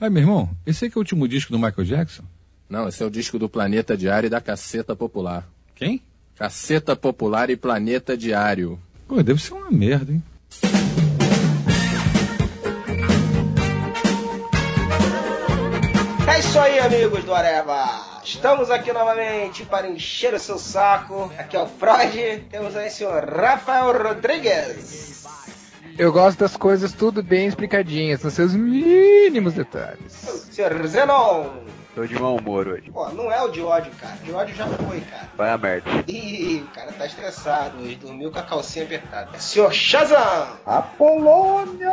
Ai, meu irmão, esse aqui é o último disco do Michael Jackson? Não, esse é o disco do Planeta Diário e da Caceta Popular. Quem? Caceta Popular e Planeta Diário. Pô, deve ser uma merda, hein? É isso aí, amigos do Areva! Estamos aqui novamente para encher o seu saco. Aqui é o Freud. Temos aí o senhor Rafael Rodrigues. Eu gosto das coisas tudo bem explicadinhas, nos seus mínimos detalhes. Senhor Zenon. Tô de mau humor hoje. Pô, não é o de ódio, cara. De ódio já foi, cara. Vai a merda. Ih, o cara tá estressado hoje. Dormiu com a calcinha apertada. Senhor Shazam. Apolônio!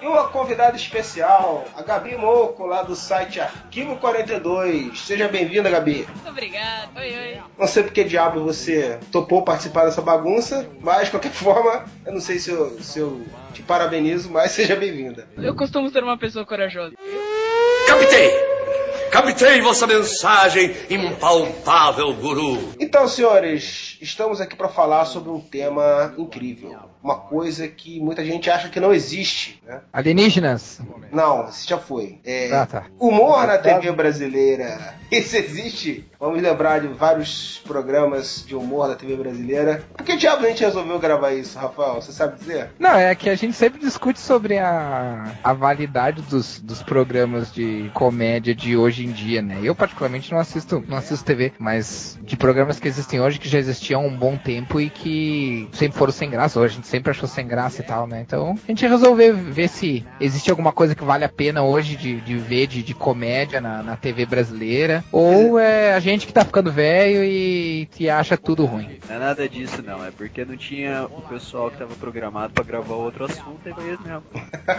E uma convidada especial, a Gabi Moco, lá do site Arquivo 42. Seja bem-vinda, Gabi. Muito obrigada. Oi, oi. Não sei por que diabo você topou participar dessa bagunça, mas de qualquer forma, eu não sei se eu, se eu te parabenizo, mas seja bem-vinda. Eu costumo ser uma pessoa corajosa. Captei! Captei vossa mensagem, impalpável guru. Então, senhores, estamos aqui para falar sobre um tema incrível. Uma coisa que muita gente acha que não existe, né? Alienígenas. Não, isso já foi. É, Ah, tá. Humor na TV brasileira. Isso existe? Vamos lembrar de vários programas de humor da TV brasileira. Por que diabo a gente resolveu gravar isso, Rafael? Você sabe dizer? Não, é que a gente sempre discute sobre a, a validade dos, dos programas de comédia de hoje em dia, né? Eu particularmente não assisto, não assisto TV, mas de programas que existem hoje que já existiam há um bom tempo e que sempre foram sem graça, ou a gente sempre achou sem graça e tal, né? Então a gente resolveu ver se existe alguma coisa que vale a pena hoje de, de ver de, de comédia na, na TV brasileira, ou é a gente que tá ficando velho e que acha tudo ruim. Não é nada disso, não. É porque não tinha o pessoal que tava programado pra gravar outro assunto e foi isso mesmo.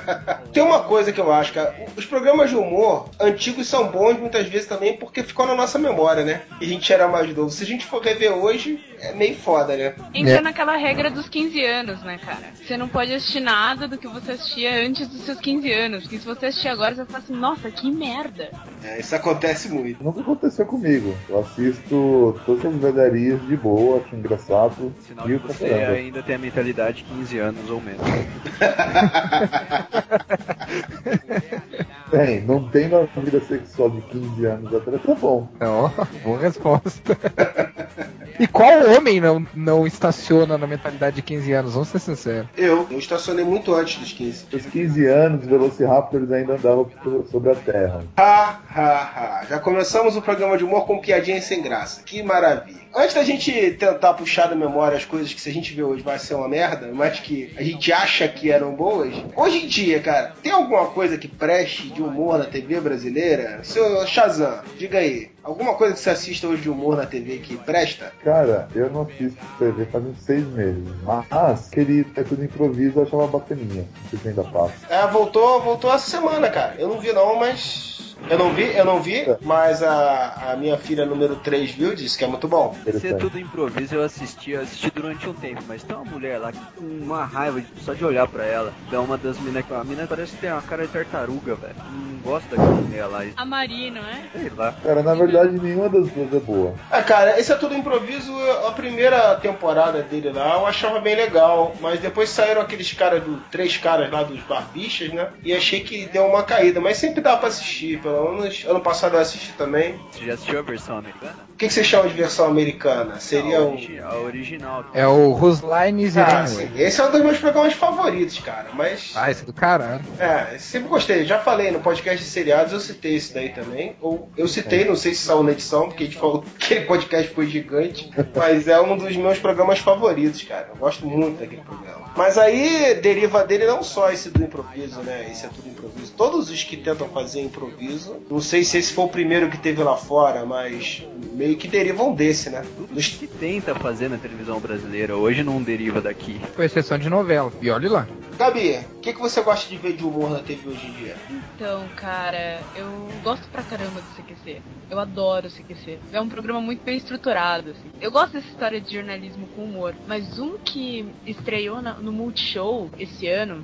Tem uma coisa que eu acho, cara. Os programas de humor antigos são bons muitas vezes também porque ficou na nossa memória, né? E a gente era mais novo. Se a gente for rever hoje, é meio foda, né? Entra É. naquela regra dos 15 anos, né, cara? Você não pode assistir nada do que você assistia antes dos seus 15 anos. Porque se você assistir agora, você vai falar assim, nossa, que merda. É, isso acontece muito. Nunca aconteceu comigo. Eu assisto todas as velharias de boa, acho engraçado. Sinal E que você caramba. ainda tem a mentalidade de 15 anos ou menos. Tem, não tem na vida sexual de 15 anos atrás, tá bom. Ó, boa resposta. e qual homem não, não estaciona na mentalidade de 15 anos? Vamos ser sinceros. Eu, eu estacionei muito antes dos 15. Aos 15 anos, Velociraptors ainda andavam por- sobre a Terra. Ha, ha, ha. Já começamos o programa de humor com piadinhas sem graça. Que maravilha. Antes da gente tentar puxar da memória as coisas que se a gente vê hoje vai ser uma merda, mas que a gente acha que eram boas, hoje em dia, cara, tem alguma coisa que preste de humor na TV brasileira? Seu Shazam, diga aí. Alguma coisa que você assista hoje de humor na TV que presta? Cara, eu não assisto TV faz uns seis meses. Mas, aquele é tudo improviso, eu achava bacaninha. Não sei se ainda passa. É, voltou, voltou essa semana, cara. Eu não vi não, mas. Eu não vi, eu não vi, mas a, a minha filha número 3 viu, disse que é muito bom. Ser Interessante. tudo improviso eu assisti, eu assisti durante um tempo, mas tem uma mulher lá que com uma raiva de- só de olhar pra ela. É uma das minas que a mina parece que tem uma cara de tartaruga, velho. Não gosto daquela mulher lá, A Mari, não é? sei lá. Cara, na verdade, nenhuma das duas é boa. Ah, cara, esse é tudo improviso. A primeira temporada dele lá eu achava bem legal, mas depois saíram aqueles caras do três caras lá dos barbichas, né? E achei que deu uma caída, mas sempre dá pra assistir. Pelo ano passado eu assisti também. Você já assistiu a versão americana? O que, que você chama de versão americana? Seria a, um. origi- a original. É o Whose Lines Ah, sim. Esse é um dos meus programas favoritos, cara. Mas. Ah, esse é do caralho. É, sempre gostei. Já falei no podcast de seriados, eu citei esse daí também. Ou eu citei, não sei se saiu na edição, porque a gente falou que aquele podcast foi gigante. Mas é um dos meus programas favoritos, cara. Eu gosto muito daquele programa. Mas aí deriva dele não só esse do improviso, né? Esse é tudo improviso. Todos os que tentam fazer improviso, não sei se esse foi o primeiro que teve lá fora, mas meio que derivam desse, né? Tudo Dos- que tenta fazer na televisão brasileira hoje não deriva daqui. Com exceção de novela. E olhe lá. Gabi, o que, que você gosta de ver de humor na TV hoje em dia? Então, cara, eu gosto pra caramba do CQC. Eu adoro o CQC. É um programa muito bem estruturado, assim. Eu gosto dessa história de jornalismo com humor, mas um que estreou na- no Multishow esse ano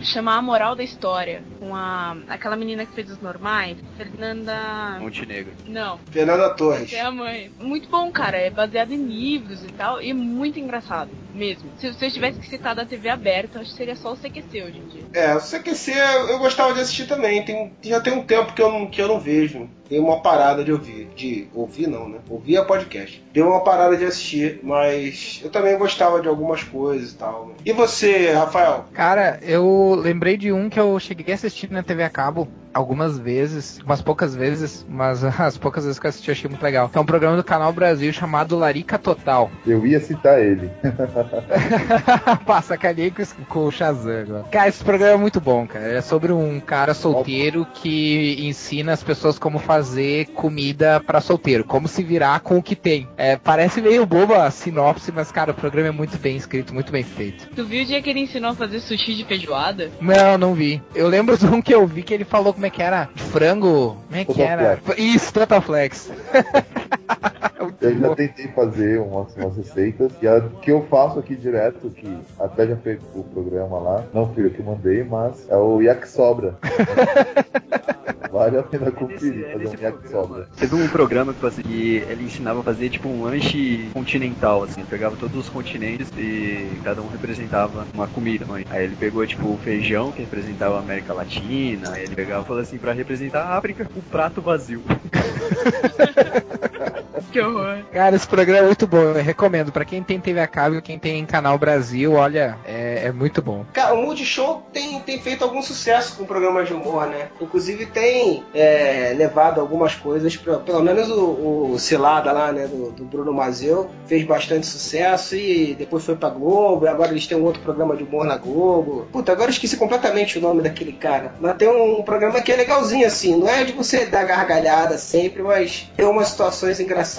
chama A Moral da História, com a aquela menina que fez os normais, Fernanda. Montenegro. Não, Fernanda Torres. é a mãe. Muito bom, cara. É baseado em livros e tal. E é muito engraçado, mesmo. Se, eu tivesse que citar da TV aberta, acho que seria só o CQC hoje em dia. É, o CQC eu gostava de assistir também. Tem, já tem um tempo que eu não, que eu não vejo. Dei uma parada de ouvir. De ouvir não, né? Ouvir a podcast. Deu uma parada de assistir, mas eu também gostava de algumas coisas e tal. E você, Rafael? Cara, eu lembrei de um que eu cheguei a assistir na TV a cabo algumas vezes, umas poucas vezes, mas as poucas vezes que eu assisti eu achei muito legal. É um programa do Canal Brasil chamado Larica Total. Eu ia citar ele. Passa com, com o Shazam agora. Cara, esse programa é muito bom, cara. É sobre um cara solteiro que ensina as pessoas como fazer comida para solteiro, como se virar com o que tem. É, parece meio boba a sinopse, mas, cara, o programa é muito bem escrito, muito bem feito. Tu viu o dia que ele ensinou a fazer sushi de feijoada? Não, não vi. Eu lembro de um que eu vi que ele falou como é que era frango. Como é que era? Isso, Totaflex. Eu já tentei fazer umas, umas receitas e a que eu faço aqui direto, que até já fez o programa lá, não eu que mandei, mas é o yakisobra. vale a pena conferir, fazer um yakisobra. Teve um programa que eu assisti, ele ensinava a fazer tipo um lanche continental, assim, ele pegava todos os continentes e cada um representava uma comida. Mãe. Aí ele pegou tipo o feijão, que representava a América Latina, aí ele pegava e falou assim, pra representar a África, o prato vazio. Que horror. Cara, esse programa é muito bom. Eu recomendo. Pra quem tem TV a cabo, quem tem canal Brasil, olha, é, é muito bom. Cara, o Multishow tem, tem feito algum sucesso com programas de humor, né? Inclusive tem é, levado algumas coisas, pra, pelo menos o, o Cilada lá, né, do, do Bruno Mazeu, fez bastante sucesso e depois foi pra Globo, e agora eles têm um outro programa de humor na Globo. Puta, agora eu esqueci completamente o nome daquele cara. Mas tem um programa que é legalzinho, assim, não é de você dar gargalhada sempre, mas tem umas situações engraçadas.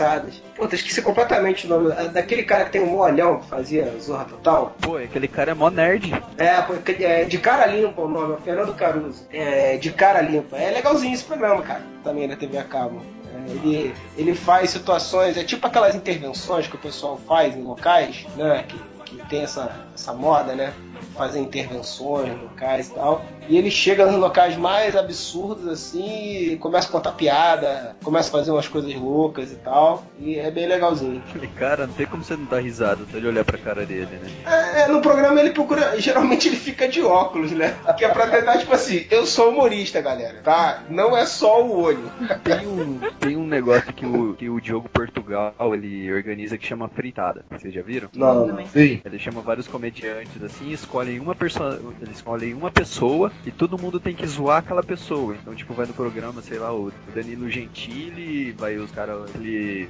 Puta, esqueci completamente o nome daquele cara que tem um molhão que fazia Zorra Total. Pô, aquele cara é mó nerd. É, pô, é de cara limpa o nome, é o Fernando Caruso. É, de cara limpa. É legalzinho esse programa, cara, também na TV a cabo. É, ele, ele faz situações, é tipo aquelas intervenções que o pessoal faz em locais, né? Que, que tem essa, essa moda, né? Fazer intervenções locais e tal. E ele chega nos locais mais absurdos, assim, e começa a contar piada, começa a fazer umas coisas loucas e tal. E é bem legalzinho. Aquele cara, não tem como você não dar risada se ele olhar pra cara dele, né? É, é, no programa ele procura. Geralmente ele fica de óculos, né? Que é pra tentar, tipo assim, eu sou humorista, galera, tá? Não é só o olho. Tem um, tem um negócio que o, que o Diogo Portugal ele organiza que chama fritada. Vocês já viram? Não, Também. Sim, Ele chama vários comediantes assim, escolhem uma pessoa, eles escolhem uma pessoa e todo mundo tem que zoar aquela pessoa. Então, tipo, vai no programa, sei lá, o Danilo Gentili, vai os caras, eh,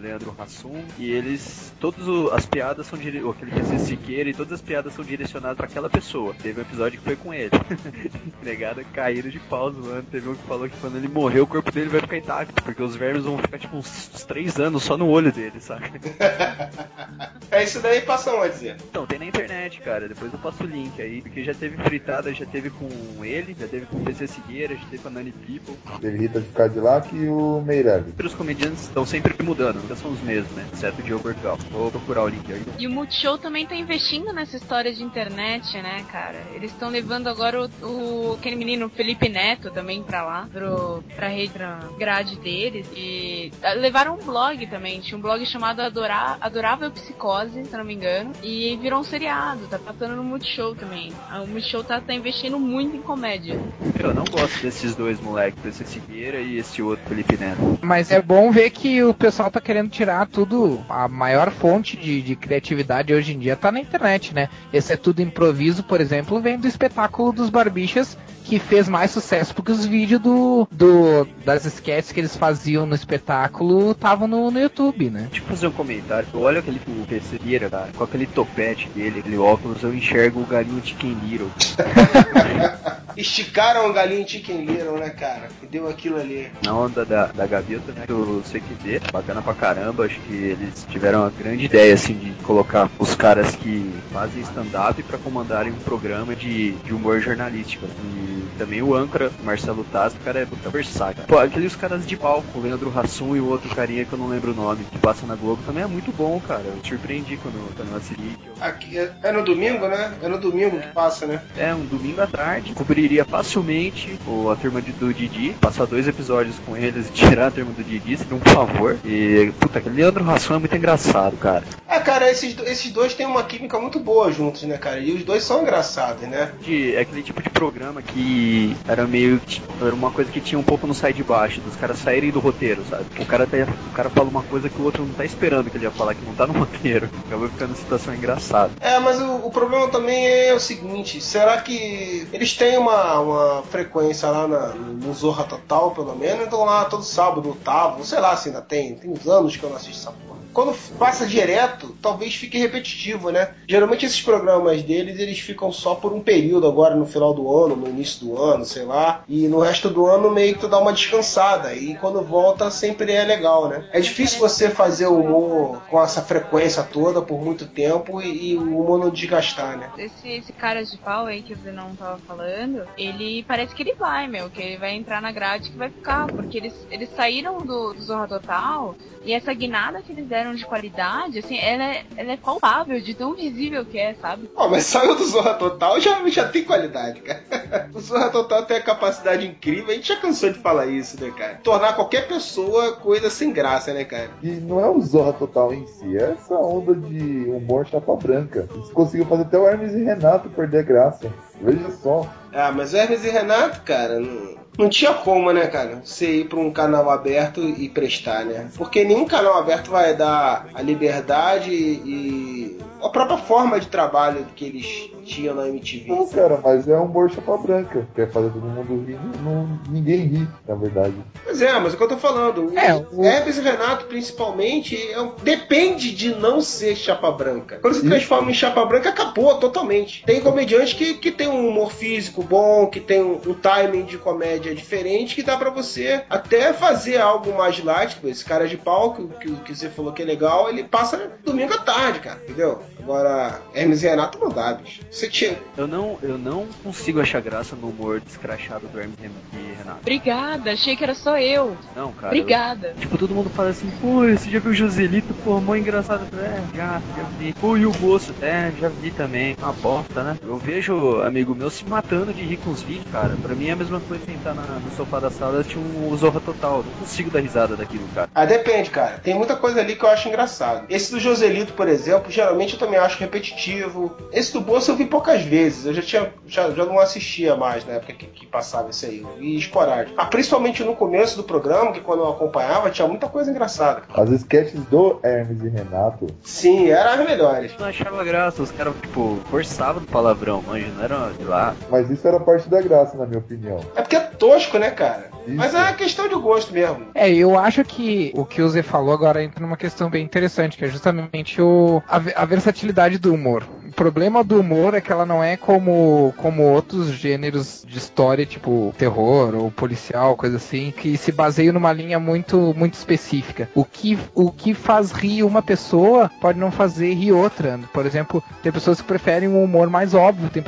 Leandro Hassum, e eles, todas as piadas são dire... ou aquele PC Siqueira, e todas as piadas são direcionadas pra aquela pessoa. Teve um episódio que foi com ele. Negada caíram de pau zoando. Teve um que falou que quando ele morrer, o corpo dele vai ficar intacto, porque os vermes vão ficar, tipo, uns, uns três anos só no olho dele, saca? É isso daí, passa onde, Zé? Então, tem na internet, cara. Depois eu passo o link aí. Porque já teve fritada, já teve com ele, já teve com o PC Segueira, já teve com a Nani People. teve Rita de Cadillac e o Meirelles. Os comediantes estão sempre mudando, nunca são os mesmos, né? Exceto o Diogo Portugal. Vou procurar o link aí. E o Multishow também tá investindo nessa história de internet, né, cara? Eles estão levando agora o, o- aquele menino Felipe Neto também pra lá, pro, pra rede, pra grade deles. E ah, levaram um blog também, tinha um blog chamado Adorar, Adorável Psicose, se eu não me engano. E virou um seriado, tá passando no Multishow também. O Multishow tá, tá investindo muito em comédia. Eu não gosto desses dois moleques, PC Segueira e esse outro Felipe Neto. Mas é bom ver que o pessoal tá querendo tirar tudo. A maior fonte de, de criatividade hoje em dia tá na internet, né? Esse é tudo improviso, por exemplo, vem do espetáculo dos Barbichas, que fez mais sucesso porque os vídeos do, do das sketches que eles faziam no espetáculo estavam no, no YouTube, né? Deixa eu fazer um comentário. Eu olho aquele o PC Segueira, cara, com aquele topete dele, aquele óculos, eu enxergo o galinho de Ken Little. Esticaram o galinho Chicken Little, né, cara? E deu aquilo ali. Na onda da, da gaveta, né? Do CQD, bacana pra caramba. Acho que eles tiveram a grande ideia, assim, de colocar os caras que fazem stand-up pra comandarem um programa de, de humor jornalístico. E também o âncora, Marcelo Taz, o cara é puta versátil. Pô, aqueles caras de palco, o Leandro Hassum e o outro carinha que eu não lembro o nome, que passa na Globo, também é muito bom, cara. Eu me surpreendi quando, quando eu assisti. Aqui, é, é no domingo, né? É no domingo que passa, né? É, um domingo à tarde. Cobriria facilmente o, a turma de- do Didi. Passar dois episódios com eles e tirar a turma do Didi seria um favor. E, puta, aquele Leandro Rassum é muito engraçado, cara. É, cara, esses, esses dois têm uma química muito boa juntos, né, cara? E os dois são engraçados, né? De- é aquele tipo de programa que era meio. Era uma coisa que tinha um pouco no sai de baixo, dos caras saírem do roteiro, sabe? O cara, tá, o cara fala uma coisa que o outro não tá esperando que ele ia falar, que não tá no roteiro. Acabou ficando situação engraçada. É, mas o, o problema também é o seguinte: será que eles têm uma, uma frequência lá na- no Zorra Total, pelo menos? Então lá todo sábado, oitavo, sei lá se ainda tem, tem uns anos que eu não assisto essa porra. Quando passa direto, talvez fique repetitivo, né? Geralmente esses programas deles, eles ficam só por um período agora no final do ano, no início do ano, sei lá. E no resto do ano meio que tu dá uma descansada. E quando volta sempre é legal, né? É difícil você fazer humor com essa frequência toda por muito tempo e, e o humor não desgastar, né? Esse, esse cara de pau aí que o Zenon tava falando, ele parece que ele vai, meu, que ele vai entrar na grade que vai ficar, porque eles, eles saíram do, do Zorra Total e essa guinada que eles deram de qualidade, assim, ela é, ela é palpável de tão visível que é, sabe? Ó, mas saiu do Zorra Total já, já tem qualidade, cara. O Zorra Total tem a capacidade incrível, a gente já cansou de falar isso, né, cara? Tornar qualquer pessoa coisa sem graça, né, cara? E não é o Zorra Total em si, é essa onda de humor chapa branca. Eles conseguiram fazer até o Hermes e Renato perder a graça. Veja só. Ah, mas Hermes e Renato, cara, não, não tinha como, né, cara? Você ir pra um canal aberto e prestar, né? Porque nenhum canal aberto vai dar a liberdade e a própria forma de trabalho que eles tinham na MTV. Não, cara, mas é um humor chapa branca. Quer fazer todo mundo rir, não, ninguém ri, na verdade. Pois é, mas é o que eu tô falando. É, o e Renato, principalmente, é um- depende de não ser chapa branca. Quando se Isso. transforma em chapa branca, acabou totalmente. Tem comediante que, que tem um humor físico bom, que tem um, um timing de comédia diferente, que dá pra você até fazer algo mais light. Tipo, esse cara de pau, que, que, que você falou que é legal, ele passa domingo à tarde, cara, entendeu? Agora, Hermes e Renato não dá, bicho. Você tinha. Eu não, eu não consigo achar graça no humor descrachado do Hermes e Renato. Obrigada, achei que era só eu. Não, cara. Obrigada. eu- tipo, todo mundo fala assim, pô, você já viu o Joselito? Pô, mó engraçado. É, já, já vi. Pô, e o Boço? É, já vi também. Uma bosta, né? Eu vejo amigo meu se matando de rir com os vídeos, cara. Pra mim é a mesma coisa sentar na- no sofá da sala e assistir um Zorra Total. Eu Não consigo dar risada daquilo, cara. Ah, depende, cara. Tem muita coisa ali que eu acho engraçado. Esse do Joselito, por exemplo, geralmente eu também acho repetitivo. Esse do Bolso eu vi poucas vezes. Eu já tinha já, já não assistia mais na época que, que passava isso aí. Vi esporádico. Ah, principalmente no começo do programa, que quando eu acompanhava, tinha muita coisa engraçada. As sketches do Hermes e Renato, Sim, eram as melhores. Não achava graça, os caras, tipo, forçavam no palavrão, manja, não era, sei lá. mas isso era parte da graça, na minha opinião. É porque é tosco, né, cara? Isso. Mas é questão de gosto mesmo. É, eu acho que o que o Zé falou agora entra numa questão bem interessante, que é justamente o, a, a versatilidade do humor. O problema do humor é que ela não é como, como outros gêneros de história, tipo terror ou policial, coisa assim, que se baseiam numa linha muito, muito específica. O que, o que faz rir uma pessoa pode não fazer rir outra. Por exemplo, tem pessoas que preferem um humor mais óbvio, tem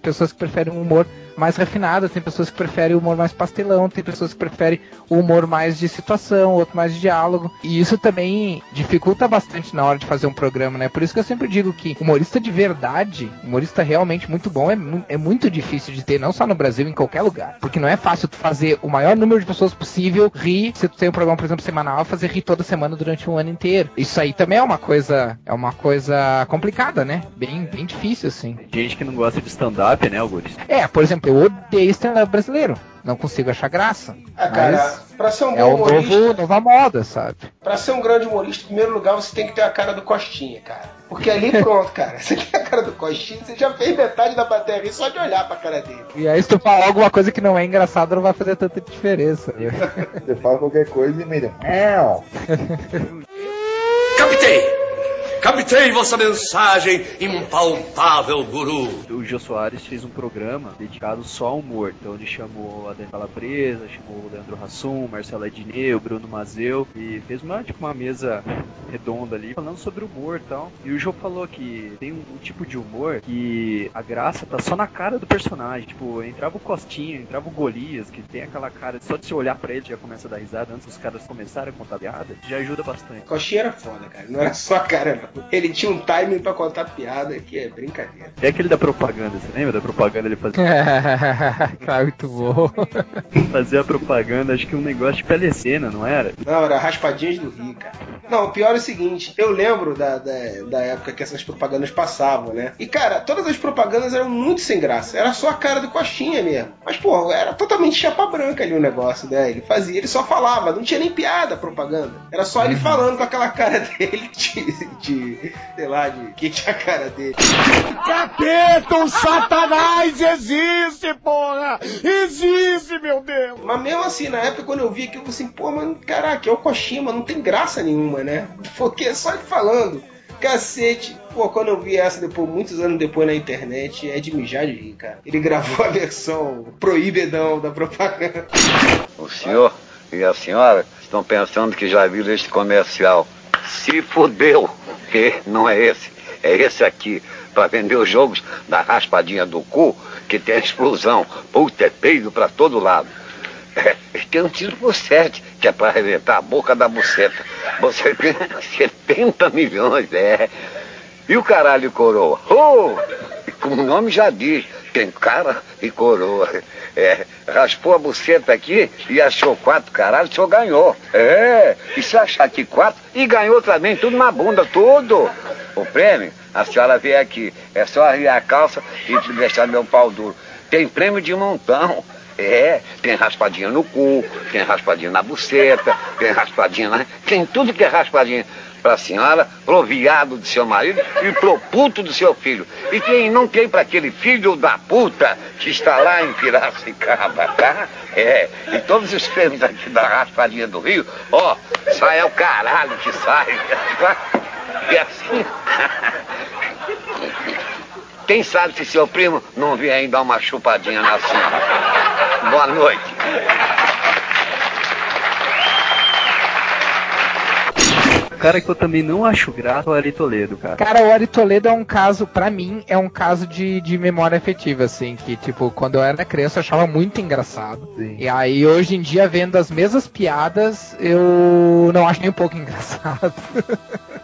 pessoas que preferem um humor mais refinado, tem pessoas que preferem o humor mais pastelão, tem pessoas que preferem o humor mais de situação, outro mais de diálogo. E isso também dificulta bastante na hora de fazer um programa, né? Por isso que eu sempre digo que humorista de verdade, humorista realmente muito bom, é, mu- é muito difícil de ter, não só no Brasil, em qualquer lugar. Porque não é fácil tu fazer o maior número de pessoas possível rir, se tu tem um programa, por exemplo, semanal, fazer rir toda semana durante um ano inteiro. Isso aí também é uma coisa, é uma coisa complicada, né? Bem, bem difícil, assim. Tem gente que não gosta de stand-up, né, Augusto? É, por exemplo, eu odeio stand-up brasileiro. Não consigo achar graça. Ah, cara, pra ser um é bom o humorista, novo, nova moda, sabe? pra ser um grande humorista, em primeiro lugar, você tem que ter a cara do Costinha, cara. Porque ali pronto, cara. Você tem a cara do Costinha, você já fez metade da plateia rir só de olhar pra cara dele. E aí, se tu falar alguma coisa que não é engraçada, não vai fazer tanta diferença. Você fala qualquer coisa e meio. "Éu". Captei! Captei vossa mensagem, impalpável guru. O Jô Soares fez um programa dedicado só ao humor. Então ele chamou a Dani Calabresa, chamou o Leandro Hassum, Marcelo Ednei, o Bruno Mazeu e fez uma, tipo, uma mesa redonda ali falando sobre humor e tal. E o Jô falou que tem um, um tipo de humor que a graça tá só na cara do personagem. Tipo, entrava o Costinha, entrava o Golias, que tem aquela cara, só de você olhar pra ele já começa a dar risada antes dos caras começarem a contar piada, já ajuda bastante. Costinha era foda, cara. Não era só a cara, não. Ele tinha um timing pra contar piada que é brincadeira. É aquele da propaganda, você lembra da propaganda? Ele fazia, tá muito bom. fazia propaganda, acho que um negócio de telecena, não era? Não, era Raspadinhas do Rio, cara. Não, o pior é o seguinte, eu lembro da, da, da época que essas propagandas passavam, né? E, cara, todas as propagandas eram muito sem graça. Era só a cara do Coxinha mesmo. Mas, pô, era totalmente chapa branca ali o negócio, né? Ele fazia, ele só falava, não tinha nem piada a propaganda. Era só ele falando com aquela cara dele de, de sei lá, de que tinha a cara dele. Capeta, o satanás existe, porra! Existe, meu Deus! Mas mesmo assim, na época, quando eu vi aquilo, eu falei assim, pô, mano, caraca, é o mas não tem graça nenhuma, né? Porque é só ele falando. Cacete. Pô, quando eu vi essa depois, muitos anos depois na internet, é de mijar de rir, cara. Ele gravou a versão proibidão da propaganda. O senhor e a senhora estão pensando que já viram este comercial. Se fudeu, não é esse, é esse aqui, para vender os jogos da raspadinha do cu, que tem a explosão. Puta, é peido pra todo lado. É, tem um tiro por sete, que é para arrebentar a boca da buceta. Você ganha 70 milhões, é. E o caralho coroa? Oh! Como o nome já diz, tem cara e coroa. É, raspou a buceta aqui e achou quatro caralho, senhor ganhou. É, e se achar aqui quatro, e ganhou também, tudo na bunda, tudo. O prêmio, a senhora vê aqui, é só arriar a calça e deixar meu pau duro. Tem prêmio de montão. É, tem raspadinha no cu, tem raspadinha na buceta, tem raspadinha na. Tem tudo que é raspadinha pra senhora, pro viado do seu marido e pro puto do seu filho. E quem não tem pra aquele filho da puta que está lá em Piracicaba, tá? É, e todos os prêmios aqui da raspadinha do Rio, ó, sai é o caralho que sai. E assim. Quem sabe se seu primo não vier aí dar uma chupadinha na senhora. Boa noite. Cara que eu também não acho grato é o Ari Toledo, cara. Cara, o Ari Toledo é um caso, pra mim, é um caso de, de memória afetiva, assim, que, tipo, quando eu era criança eu achava muito engraçado. Sim. E aí, hoje em dia, vendo as mesmas piadas, eu não acho nem um pouco engraçado.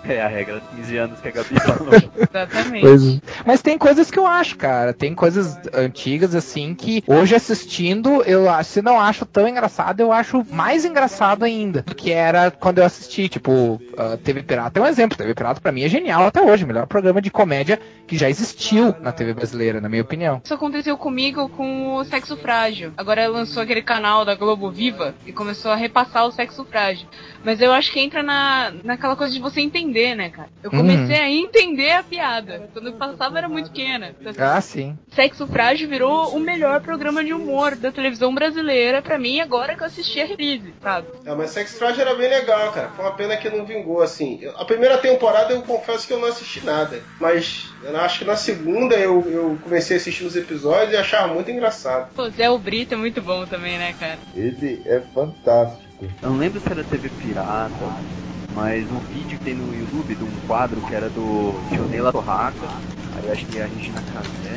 É a regra dos 15 anos que a Gabi falou. Exatamente. Mas tem coisas que eu acho, cara. Tem coisas antigas, assim, que hoje assistindo, eu acho, se não acho tão engraçado, eu acho mais engraçado ainda do que era quando eu assisti. Tipo, a TV Pirata é um exemplo. TV Pirata pra mim é genial até hoje. Melhor programa de comédia que já existiu na TV brasileira, na minha opinião. Isso aconteceu comigo com o Sexo Frágil. Agora lançou aquele canal da Globo Viva e começou a repassar o Sexo Frágil. Mas eu acho que entra na, naquela coisa de você entender, né, cara? Eu comecei a entender a piada. Quando eu passava era muito pequena. Então, Ah, sim. Sexo Frágil virou o melhor programa de humor da televisão brasileira pra mim agora que eu assisti a reprise, sabe? É, mas Sex Frágil era bem legal, cara. Foi uma pena que não vingou, assim. A primeira temporada eu confesso que eu não assisti nada. Mas eu acho que na segunda eu, eu comecei a assistir os episódios e achava muito engraçado. Pô, Zé o Brito é muito bom também, né, cara? Ele é fantástico. Eu não lembro se era TV Pirata, mas um vídeo que tem no YouTube de um quadro que era do Jonela Torraca, aí acho que é a Regina Casé,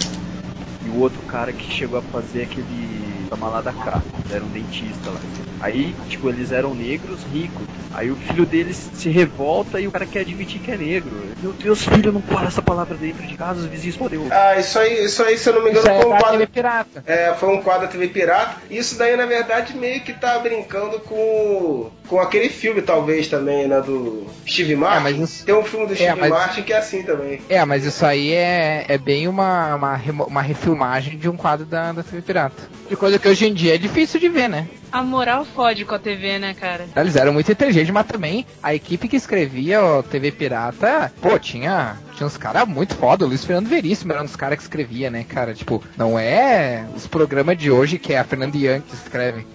e o outro cara que chegou a fazer aquele Toma lá da cá, era um dentista lá. Aí, tipo, eles eram negros ricos. Aí o filho deles se revolta e o cara quer admitir que é negro. Meu Deus, filho, não fala essa palavra dentro de casa, os vizinhos podem. Ah, isso aí, isso aí, se eu não me engano, Isso é foi um da quadro. TV Pirata. É, foi um quadro da TV Pirata. Isso daí, na verdade, meio que tá brincando com, com aquele filme, talvez, também, né? Do Steve Martin. mas isso- Tem um filme do Steve mas- Martin que é assim também. É, mas isso aí é, é bem uma, uma, uma refilmagem de um quadro da, da TV Pirata. De coisa que hoje em dia é difícil de ver, né? A moral fode com a TV, né, cara? Eles eram muito inteligentes, mas também a equipe que escrevia o TV Pirata, pô, tinha, tinha uns caras muito foda. O Luiz Fernando Veríssimo era um dos caras que escrevia, né, cara? Tipo, não é os programas de hoje que é a Fernanda Young que escreve.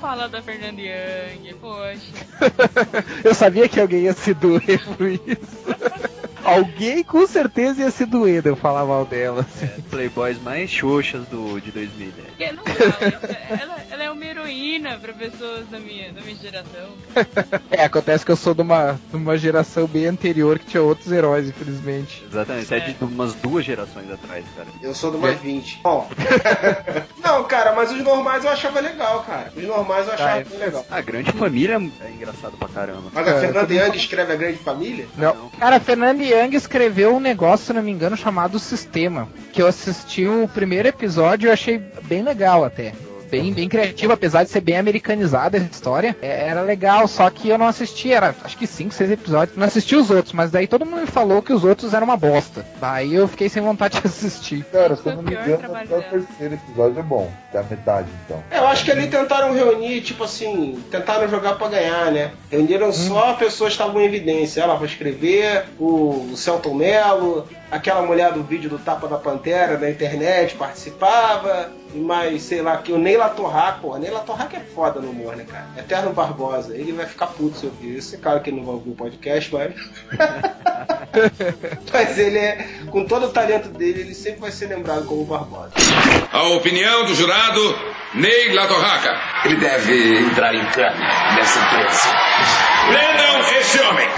Fala da Fernanda Young, poxa. Eu sabia que alguém ia se doer por isso. alguém com certeza ia se doer de eu falar mal dela. assim. Playboys mais xoxas do, de 2010. Porque não fala, isso- ela, ela é uma heroína pra pessoas da minha, da minha geração. É, acontece que eu sou de uma, de uma geração bem anterior que tinha outros heróis, infelizmente. Exatamente, isso é de umas duas gerações atrás, cara. Eu sou de umas 20. Bom, Não, cara, mas os normais eu achava legal, cara. Os normais eu achava Ah, bem legal. A grande família é engraçado pra caramba. Mas a É, Fernanda Young escreve a grande família? Não. Cara, a Fernanda Young escreveu um negócio, se não me engano, chamado Sistema. Que eu assisti o primeiro episódio e eu achei bem legal até. Bem, bem criativo, apesar de ser bem americanizada a história. É, era legal, só que eu não assisti, era acho que 5, 6 episódios. Não assisti os outros, mas daí todo mundo me falou que os outros eram uma bosta. Daí eu fiquei sem vontade de assistir. Cara, se eu não me engano, até o terceiro episódio é bom. É a metade, então. É, eu acho que ali tentaram reunir, tipo assim, tentaram jogar pra ganhar, né? Reuniram só pessoas que estavam em evidência. Ela vai escrever, o, o Celton Mello, aquela mulher do vídeo do Tapa da Pantera da internet participava, e mais, sei lá, que o Neila Torraca, porra, Neila Torraca é foda no humor, né, cara? Eterno Barbosa, ele vai ficar puto se eu ouvir isso. É claro que ele não vai ouvir o podcast, mas. mas ele é, com todo o talento dele, ele sempre vai ser lembrado como Barbosa. A opinião do jurado, Ney Latorraca. Ele deve entrar em cana nessa empresa. Prendam esse homem.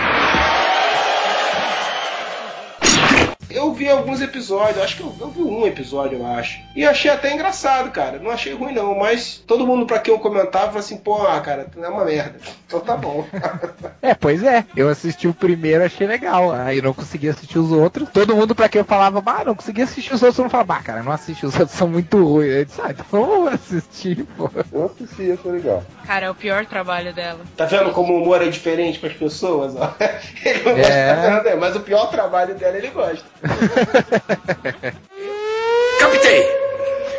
Eu vi alguns episódios, acho que eu, eu vi um episódio, eu acho. E achei até engraçado, cara. Não achei ruim, não. Mas todo mundo pra quem eu comentava falou assim: pô, ah, cara, tu é uma merda. Então tá bom. É, pois é. Eu assisti o primeiro, achei legal. Aí não consegui assistir os outros. Todo mundo pra quem eu falava, bah, não consegui assistir os outros, eu não falava, bah, cara, não assiste, os outros são muito ruins. Eu disse, ah, então vamos assistir, pô. Eu assisti, achei legal. Cara, é o pior trabalho dela. tá vendo como o humor é diferente pras pessoas? Ó? Ele não gosta É. da Fernanda, mas o pior trabalho dela ele gosta. Captei!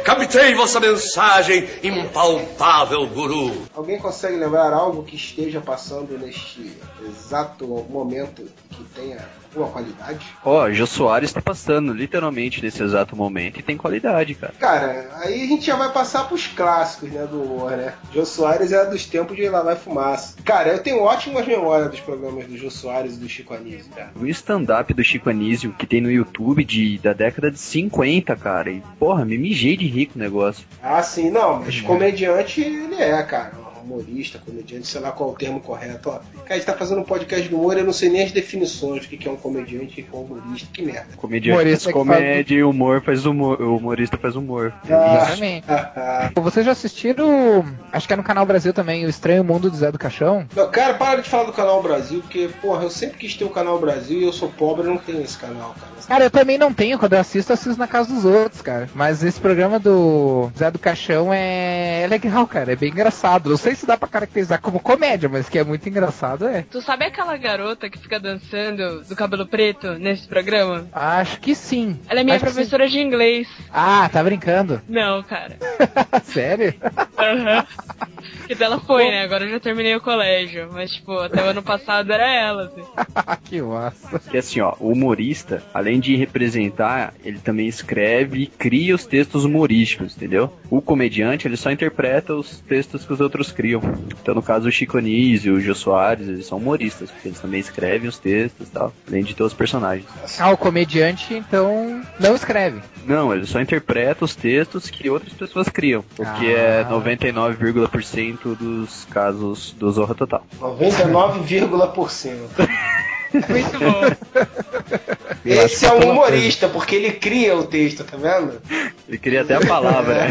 Captei vossa mensagem, impalpável guru. Alguém consegue lembrar algo que esteja passando neste exato momento que tenha alguma qualidade? Ó, Jô Soares tá passando literalmente nesse exato momento e tem qualidade, cara. Cara, aí a gente já vai passar pros clássicos, né, do humor, né? Jô Soares é dos tempos de Lá Vai Fumaça. Cara, eu tenho ótimas memórias dos programas do Jô Soares e do Chico Anísio, cara. O stand-up do Chico Anísio que tem no YouTube de, da década de 50, cara. E, porra, me mijei de rico o negócio. Ah, sim, não, mas comediante ele é, cara. Humorista, comediante, sei lá qual é o termo correto. Ó, cara, a gente tá fazendo um podcast de humor, eu não sei nem as definições do que que é um comediante e o que é um humorista. Que merda. Comediante Humorista faz comédia e humor faz humor. O humorista faz humor. Exatamente. Vocês já assistiram, acho que é no Canal Brasil também, O Estranho Mundo do Zé do Caixão? Não, cara, para de falar do Canal Brasil, porque, porra, eu sempre quis ter o Canal Brasil e eu sou pobre e não tenho esse canal, cara. Cara, eu também não tenho, quando eu assisto, eu assisto na casa dos outros, cara. Mas esse programa do Zé do Caixão é, é legal, cara, é bem engraçado. Não sei se dá pra caracterizar como comédia, mas que é muito engraçado, é. Tu sabe aquela garota que fica dançando do cabelo preto nesse programa? Acho que sim. Ela é minha Acho professora de inglês. Ah, tá brincando? Não, cara. Sério? Aham. Que dela foi, né? Agora eu já terminei o colégio. Mas, tipo, até o ano passado era ela, assim. que massa. Que assim, ó, o humorista, além de representar, ele também escreve e cria os textos humorísticos, entendeu? O comediante, ele só interpreta os textos que os outros criam. Então, no caso, o Chico Anísio, o Jô Soares, eles são humoristas, porque eles também escrevem os textos e tal, além de ter os personagens. Ah, o comediante, então, não escreve. Não, ele só interpreta os textos que outras pessoas criam, o que é 99,% dos casos do Zorra Total. 99,%. Muito bom. Esse é um humorista, porque ele cria o texto, tá vendo? Ele cria até a palavra.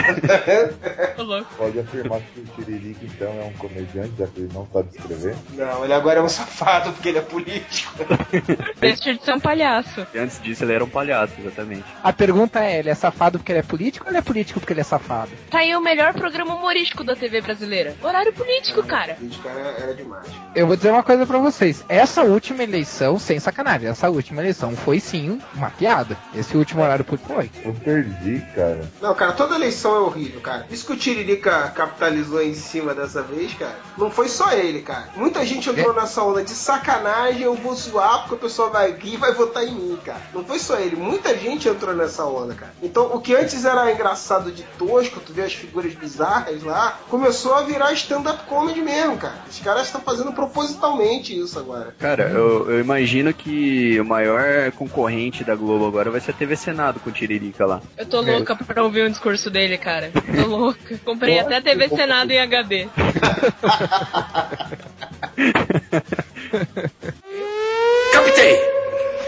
Pode afirmar que o Tiririca, então, é um comediante, já que ele não sabe escrever. Não, ele agora é um safado porque ele é político. Deixa de ser um palhaço. E antes disso ele era um palhaço, exatamente. A pergunta é, ele é safado porque ele é político ou ele é político porque ele é safado? Tá aí o melhor programa humorístico da TV brasileira. Horário político, cara. político era, era demais. Eu vou dizer uma coisa pra vocês. Essa última eleição, sem sacanagem, essa última eleição foi sim uma piada. Esse último horário político foi. Eu perdi, cara. Não, cara, toda eleição é horrível, cara. Isso que o Tiririca capitalizou em cima dessa vez, cara, não foi só ele, cara. Muita gente entrou nessa onda de sacanagem, eu vou zoar porque o pessoal vai aqui e vai votar em mim, cara. Não foi só ele, muita gente entrou nessa onda, cara. Então, o que antes era engraçado de tosco, tu vê as figuras bizarras lá, começou a virar stand-up comedy mesmo, cara. Os caras estão fazendo propositalmente isso agora. Cara, eu, eu imagino que o maior concorrente da Globo agora vai ser a TV Senado com o Tiririca lá. Eu tô louca pra ouvir um discurso dele, cara. Tô louca. Comprei até TV Senado em HD. Captei!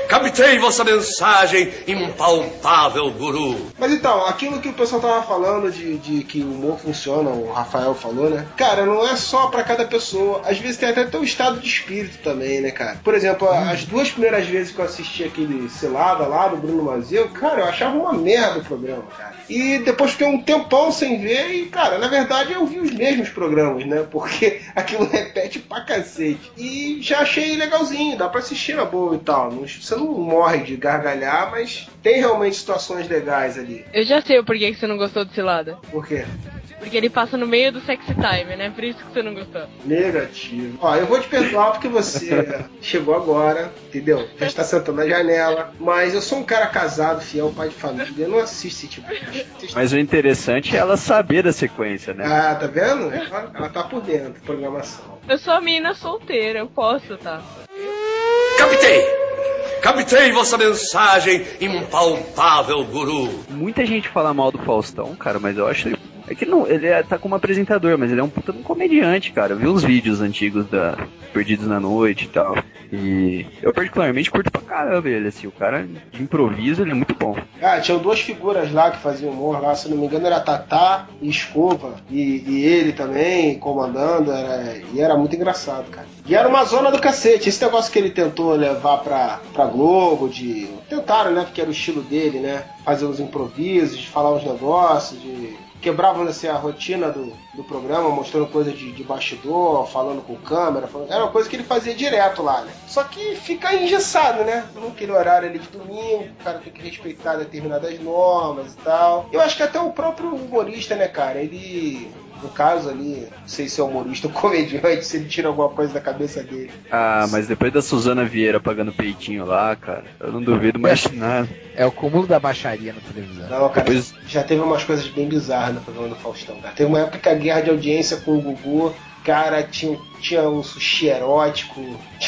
Captei vossa mensagem, impalpável guru. Mas então, aquilo que o pessoal tava falando de, de que o humor funciona, o Rafael falou, né? Cara, não é só pra cada pessoa. Às vezes tem até teu estado de espírito também, né, cara? Por exemplo, as duas primeiras vezes que eu assisti aquele Selada lá do Bruno Mazeu, cara, eu achava uma merda o programa, cara. E depois fiquei um tempão sem ver e, cara, na verdade eu vi os mesmos programas, né? Porque aquilo repete pra cacete. E já achei legalzinho, dá pra assistir na boa e tal. Você não morre de gargalhar, mas tem realmente situações legais ali. Eu já sei o porquê que você não gostou do Cilada. Por quê? Porque ele passa no meio do sexy time, né? Por isso que você não gostou. Negativo. Ó, eu vou te perdoar porque você chegou agora, entendeu? Já está sentando na janela. Mas eu sou um cara casado, fiel, pai de família. Eu não assisto esse tipo de coisa. Mas o interessante é ela saber da sequência, né? Ah, tá vendo? Ela, ela tá por dentro, programação. Eu sou a menina solteira, eu posso, tá? Captei! Captei vossa mensagem, impalpável guru. Muita gente fala mal do Faustão, cara, mas eu acho. É que não, ele é- tá como apresentador, mas ele é um puta um comediante, cara. Eu vi uns vídeos antigos da Perdidos na Noite e tal. E eu particularmente curto pra caramba ele, assim. O cara de improviso, ele é muito bom. Ah, tinham duas figuras lá que faziam humor lá, se não me engano era Tatá e Escova. E, e ele também comandando, era, e era muito engraçado, cara. E era uma zona do cacete. Esse negócio que ele tentou levar pra, pra Globo, de. Tentaram, né? Porque era o estilo dele, né? Fazer uns improvisos, de falar uns negócios, de. Quebravam assim, a rotina do, do programa, mostrando coisa de, de bastidor, falando com câmera. falando- Era uma coisa que ele fazia direto lá, né? Só que fica engessado, né? Naquele horário ali de domingo, o cara tem que respeitar determinadas normas e tal. Eu acho que até o próprio humorista, né, cara? Ele. No caso ali, não sei se é humorista ou comediante, se ele tira alguma coisa da cabeça dele. Ah, mas depois da Suzana Vieira pagando peitinho lá, cara, eu não duvido mais de nada. É o cúmulo da baixaria na televisão. Não, cara, Depois- já teve umas coisas bem bizarras no programa do Faustão, cara. Teve uma época que a guerra de audiência com o Gugu, cara, tinha, tinha um sushi erótico,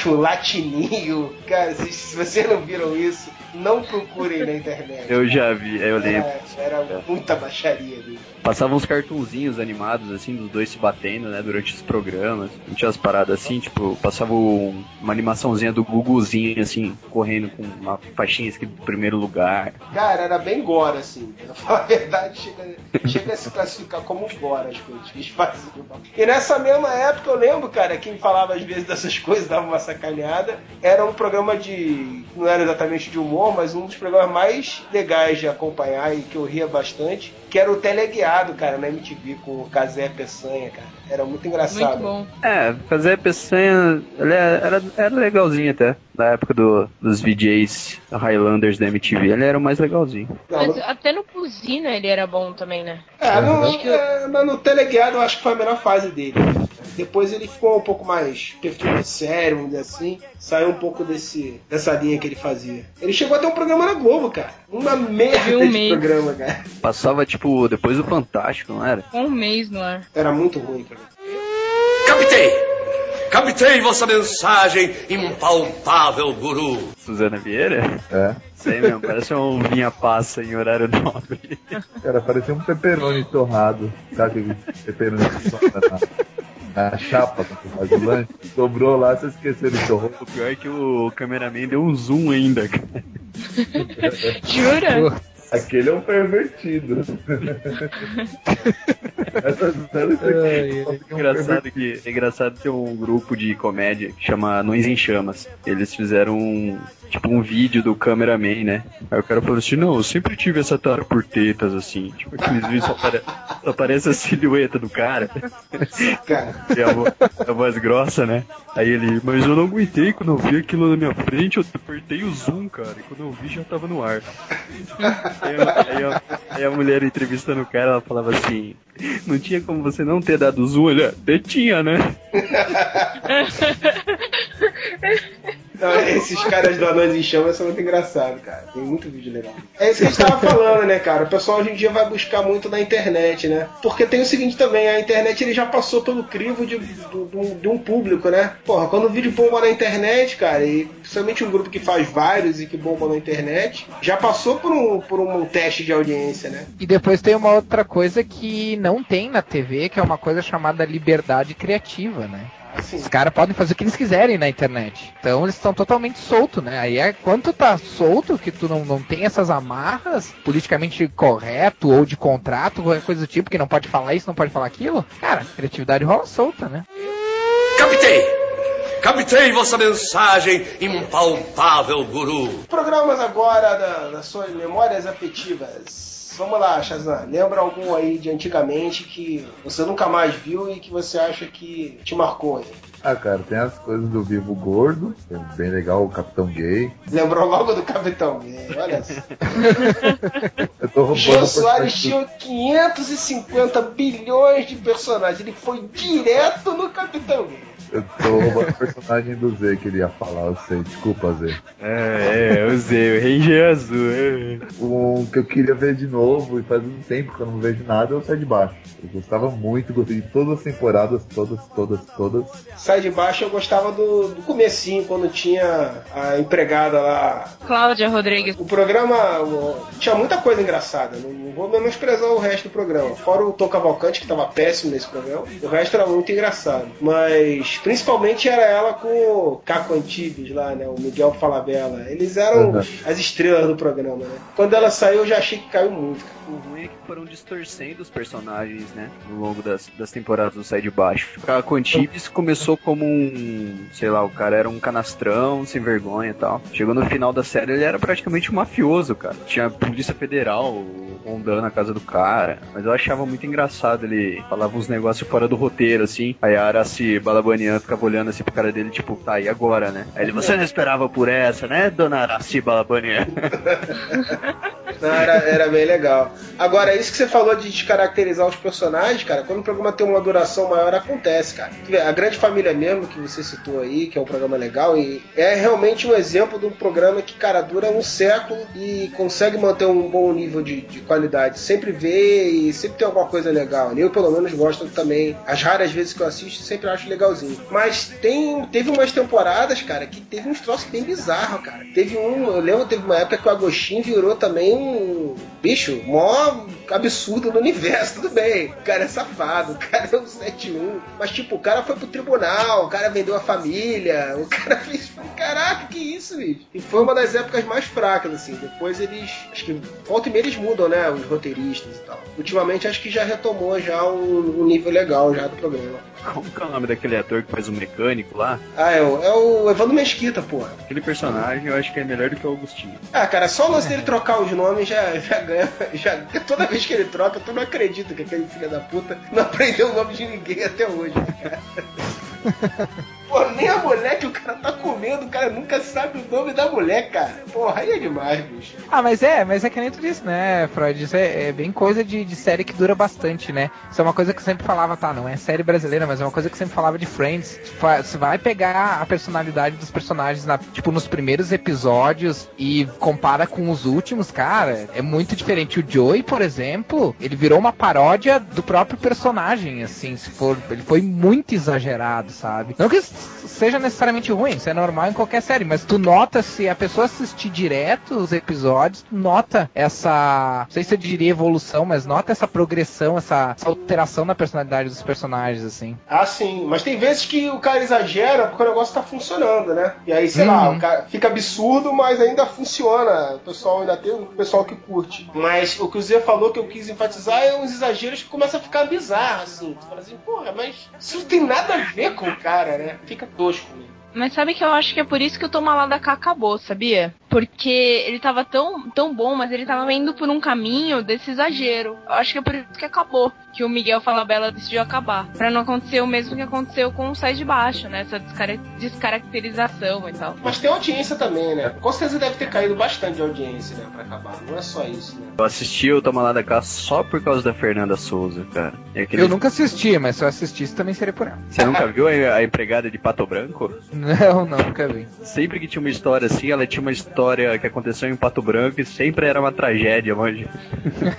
um latininho. Cara, se, se vocês não viram isso, não procurem na internet. Eu já vi, eu lembro. Era, era muita baixaria ali. Passavam uns cartunzinhos animados, assim, dos dois se batendo, né, durante os programas. Não tinha as paradas assim, tipo, passava um- uma animaçãozinha do Guguzinho, assim, correndo com uma faixinha escrito primeiro lugar. Cara, era bem gore, assim. Pra falar a verdade, chega, chega a se classificar como gore as coisas que eles faziam. E nessa mesma época, eu lembro, cara, quem falava às vezes dessas coisas, dava uma sacaneada, era um programa de. não era exatamente de humor, mas um dos programas mais legais de acompanhar e que eu ria bastante, que era o Teleguiado, cara, na MTV, com o Casé Peçanha, cara. Era muito engraçado. Muito bom. É, fazer Peçanha, ele é- era, era legalzinho até. Na época do, dos VJs Highlanders da MTV, ele era o mais legalzinho. Mas até no Buzina ele era bom também, né? É, no, é, mas no Teleguiado eu acho que foi a melhor fase dele. Depois ele ficou um pouco mais perfil sério, vamos dizer assim. Saiu um pouco desse, dessa linha que ele fazia. Ele chegou a ter um programa na Globo, cara. Uma merda um de mês. programa, cara. Passava, tipo, depois do Fantástico, não era? Um mês no ar. Era muito ruim, cara. Captei! Captei vossa mensagem, impalpável guru. Suzana Vieira? É. Sei mesmo, parece um vinha passa em horário nobre. Cara, parecia um pepperoni torrado. Sabe que sobra na, chapa quando você faz o lanche? Sobrou lá, você esqueceu de torrou. O pior é que o cameraman deu um zoom ainda, cara. Jura? Aquele é um pervertido. Só ficam Engraçado que é engraçado ter um grupo de comédia que chama Anões em Chamas. Eles fizeram um, tipo um vídeo do cameraman, né? Aí o cara falou assim: "Não, eu sempre tive essa tara por tetas assim". Tipo aqueles vídeos só, apare- só aparece a silhueta do cara. Cara, E a, vo- a voz grossa, né? Aí ele, mas eu não aguentei quando eu vi aquilo na minha frente, eu apertei o zoom, cara. E quando eu vi já tava no ar. Aí, a- aí a, aí a mulher entrevistando o cara, ela falava assim: Não tinha como você não ter dado zoom? Ele, "É, tinha, né? Não, esses caras do Anões em Chamas são muito engraçados, cara. Tem muito vídeo legal. É isso que a gente tava falando, né, cara? O pessoal hoje em dia vai buscar muito na internet, né? Porque tem o seguinte também, a internet ele já passou pelo crivo de, do- de um público, né? Porra, quando o vídeo bomba na internet, cara, e principalmente um grupo que faz vários e que bomba na internet, já passou por um, por um teste de audiência, né? E depois tem uma outra coisa que não tem na TV, que é uma coisa chamada liberdade criativa, né? Assim, Os caras podem fazer o que eles quiserem na internet. Então eles estão totalmente soltos, né? Aí é quando tu tá solto, que tu não, não tem essas amarras politicamente correto ou de contrato, qualquer coisa do tipo, que não pode falar isso, não pode falar aquilo, cara, criatividade rola solta, né? Captei! Captei vossa mensagem, impalpável guru. programas agora da- das suas memórias afetivas. Vamos lá, Shazam. Lembra algum aí de antigamente que você nunca mais viu e que você acha que te marcou aí? Ah, cara, tem as coisas do Vivo Gordo, que é bem legal, o Capitão Gay. Lembrou logo do Capitão Gay, olha só. Eu tô roubando Jô Soares tinha 550 bilhões de personagens. Ele foi direto no Capitão Gay. Eu tô roubando o personagem do Z que ele ia falar, eu sei. Desculpa, Z. É, é, eu usei, o Ranger Azul. é. Um que eu queria ver de novo, e faz um tempo que eu não vejo nada, é o Sai de Baixo. Eu gostava muito, gostei de todas as temporadas, todas, todas, todas. Sai de baixo eu gostava do, do comecinho, quando tinha a empregada lá. Cláudia Rodrigues. O programa o- tinha muita coisa engraçada, não, não vou menosprezar o resto do programa. Fora o Tom Cavalcante, que tava péssimo nesse programa, o resto era muito engraçado. Mas principalmente era ela com o Caco Antibes lá, né? O Miguel Falabella. Eles eram Uhum. as estrelas do programa, né? Quando ela saiu eu já achei que caiu muito. O ruim é que foram distorcendo os personagens, né? No longo das, das temporadas do Sai de Baixo. A Contibes começou como um. Sei lá, o cara era um canastrão, sem vergonha e tal. Chegou no final da série, ele era praticamente um mafioso, cara. Tinha a Polícia Federal rondando a casa do cara. Mas eu achava muito engraçado. Ele falava uns negócios fora do roteiro, assim. Aí a Araci Balabanian ficava olhando assim pro cara dele, tipo, tá, e agora, né? Aí ele, você não esperava por essa, né, dona Araci Balabanian? Não, era, era bem legal. Agora, isso que você falou de descaracterizar os personagens, cara, quando o programa tem uma duração maior, acontece, cara. A Grande Família mesmo, que você citou aí, que é um programa legal, e é realmente um exemplo de um programa que, cara, dura um século e consegue manter um bom nível de, de qualidade. Sempre vê e sempre tem alguma coisa legal. Eu, pelo menos, gosto também. As raras vezes que eu assisto, sempre acho legalzinho. Mas tem, teve umas temporadas, cara, que teve uns troços bem bizarros, cara. Teve um, eu lembro, teve uma época que o Agostinho virou também um bom bicho, mó absurdo no universo, tudo bem. O cara é safado, o cara é um 71. Mas, tipo, o cara foi pro tribunal, o cara vendeu a família, o cara fez. Caraca, que isso, bicho? E foi uma das épocas mais fracas, assim. Depois eles. Acho que volta e meia eles mudam, né? Os roteiristas e tal. Ultimamente acho que já retomou já um, um nível legal já do programa. Como que é o nome daquele ator que faz o mecânico lá? Ah, é o, é o Evandro Mesquita, porra. Aquele personagem eu acho que é melhor do que o Augustinho. Ah, cara, só o lance dele trocar os nomes já, já ganha. Já, toda vez que ele troca, tu não acredita que aquele filho da puta não aprendeu o nome de ninguém até hoje, cara. Pô, nem a mulher que o cara tá comendo, o cara nunca sabe o nome da mulher, cara. Porra, aí é demais, bicho. Ah, mas é, mas é que nem tu disse, né, Freud? Isso é, é bem coisa de, de série que dura bastante, né? Isso é uma coisa que eu sempre falava, tá? Não é série brasileira, mas é uma coisa que eu sempre falava de Friends. Você vai pegar a personalidade dos personagens, na, tipo, nos primeiros episódios e compara com os últimos, cara, é muito diferente. O Joey, por exemplo, ele virou uma paródia do próprio personagem, assim, se for. Ele foi muito exagerado, sabe? Não que isso seja necessariamente ruim, isso é normal em qualquer série, mas tu nota se a pessoa assistir direto os episódios, tu nota essa. Não sei se eu diria evolução, mas nota essa progressão, essa, essa alteração na personalidade dos personagens, assim. Ah, sim. Mas tem vezes que o cara exagera porque o negócio tá funcionando, né? E aí, sei lá, Uhum. o cara fica absurdo, mas ainda funciona. O pessoal ainda tem um pessoal que curte. Mas o que o Zé falou que eu quis enfatizar é uns exageros que começam a ficar bizarros, assim. Tu fala assim, porra, mas isso não tem nada a ver com o cara, né? Fica tosco. Mas sabe que eu acho que é por isso que o Toma lá da cá acabou, sabia? Porque ele tava tão, tão bom, mas ele tava indo por um caminho desse exagero. Eu acho que é por isso que acabou. Que o Miguel Falabella decidiu acabar. Pra não acontecer o mesmo que aconteceu com o Sai de Baixo, né? Essa descara- descaracterização e tal. Mas tem audiência também, né? Com certeza deve ter caído bastante de audiência, né? Pra acabar. Não é só isso, né? Eu assisti o Toma Lá da Cá só por causa da Fernanda Souza, cara. Aquele- Eu nunca assisti, mas se eu assistisse também seria por ela. Você nunca viu a, a empregada de Pato Branco? Não, não, nunca vi. Sempre que tinha uma história assim, ela tinha uma história história que aconteceu em Pato Branco e sempre era uma tragédia, manja.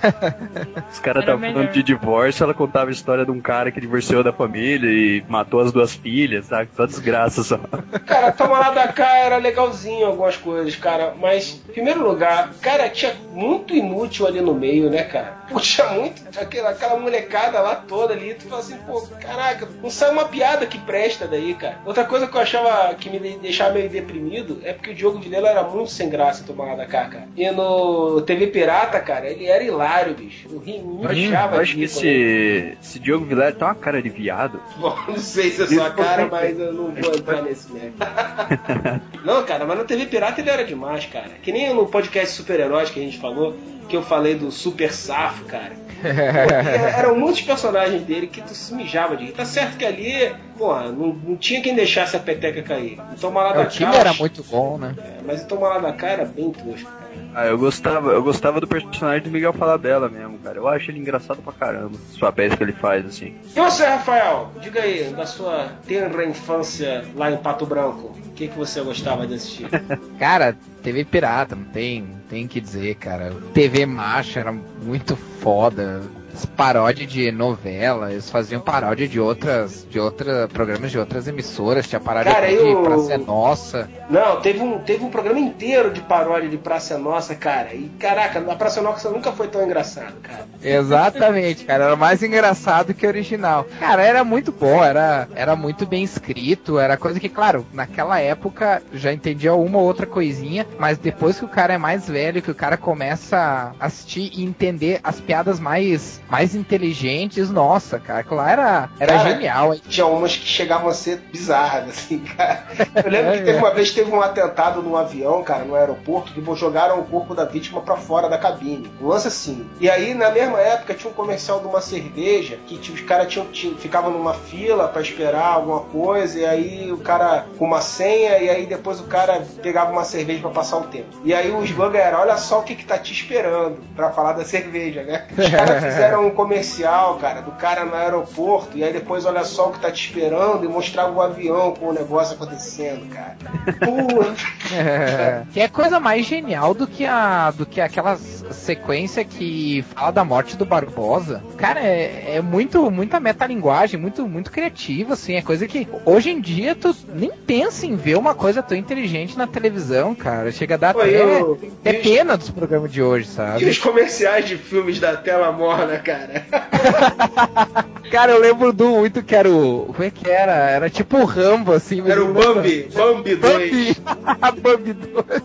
Os caras estavam falando de divórcio, ela contava a história de um cara que divorciou da família e matou as duas filhas, sabe? Só desgraça só. Cara, toma lá da cá era legalzinho algumas coisas, cara. Mas, em primeiro lugar, cara, tinha muito inútil ali no meio, né, cara? Puxa, muito. Aquela, aquela molecada lá toda ali. Tu fala assim, pô, caraca, não sai uma piada que presta daí, cara. Outra coisa que eu achava que me de- deixava meio deprimido é porque o Diogo Vilela era muito sem graça tomar lá da cá, cara. E no TV Pirata, cara, ele era hilário, bicho. Eu ri, acho, achava eu acho que ele. esse, esse Diogo Vilela tem uma cara de viado. Bom, não sei se é sua cara, mas eu não vou entrar nesse mérito. Não, cara, mas no TV Pirata ele era demais, cara. Que nem no podcast Super Heróis que a gente falou, que eu falei do Super Safo, cara. Eram muitos personagens dele que tu se mijava de rir. Tá certo que ali, porra, não, não tinha quem deixasse a peteca cair. Então Malada É, o time era muito bom, né? Mas então Malada Cá era bem tosco, cara. Ah, eu gostava, eu gostava do personagem do Miguel Falabella mesmo, cara. Eu acho ele engraçado pra caramba. Os papéis que ele faz, assim. E você, Rafael? Diga aí, da sua tenra infância lá em Pato Branco, que, que você gostava de assistir? Cara, TV pirata, não tem, tem que dizer, cara. TV macho era muito foda. As paródias de novela, eles faziam paródia de outras, de outras programas de outras emissoras, tinha paródia Cara, de eu- Praça é Nossa. Não, teve um, teve um programa inteiro de paródia de Praça é Nossa, cara. E caraca, a Praça é Nossa nunca foi tão engraçado, cara. Exatamente, cara, era mais engraçado que original. Cara, era muito bom, era, era muito bem escrito, era coisa que, claro, naquela época já entendia uma ou outra coisinha, mas depois que o cara é mais velho, que o cara começa a assistir e entender as piadas mais, mais inteligentes, nossa, cara, aquilo lá era, era Cara, genial. hein? Tinha umas que chegavam a ser bizarras, assim, cara. Eu lembro que É, teve é. uma vez teve um atentado num avião, cara, no aeroporto, que jogaram o corpo da vítima pra fora da cabine. Um lance assim. E aí, na mesma época, tinha um comercial de uma cerveja que tipo, os caras tinham, tinham, ficavam numa fila pra esperar alguma coisa, e aí o cara com uma senha, e aí depois o cara pegava uma cerveja pra passar o tempo. E aí o slogan era: olha só o que, que tá te esperando pra falar da cerveja, né? Os caras fizeram um comercial, cara, do cara no aeroporto, e aí depois olha só o que tá te esperando e mostrava o avião com o negócio acontecendo, cara. Puta. É, que é coisa mais genial do que a do que aquela sequência que fala da morte do Barbosa. Cara, é, é muito muita metalinguagem, muito muito criativa assim, é coisa que hoje em dia tu nem pensa em ver uma coisa tão inteligente na televisão, cara. Chega a dar Pô, até, eu- até pena dos programas de hoje, E sabe? os comerciais de filmes da tela morna, cara. Cara, eu lembro do muito que era o como é que era? Era tipo o Rambo assim, Era o Bambi, Bambi 2. Bambi, Bambi 2.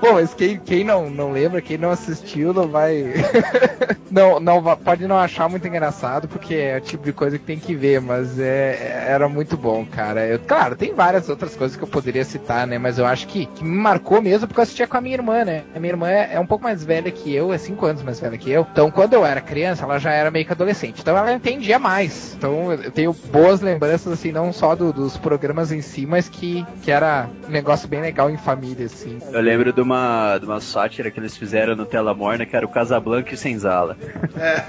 Bom, mas quem, quem não, não lembra, quem não assistiu, não vai. não, não pode não achar muito engraçado, porque é o tipo de coisa que tem que ver, mas é, era muito bom, cara. Eu, claro, tem várias outras coisas que eu poderia citar, né? Mas eu acho que, que me marcou mesmo porque eu assistia com a minha irmã, né? A minha irmã é, é um pouco mais velha que eu, é cinco anos mais velha que eu. Então, quando eu era criança, ela já era meio que adolescente. Então, ela entendia mais. Então, eu tenho boas lembranças, assim, não só do- dos programas em si, mas que, que era um negócio bem legal em família, assim. Eu lembro de uma, de uma sátira que eles fizeram no Tela Morna, que era o Casablanca e Senzala. É,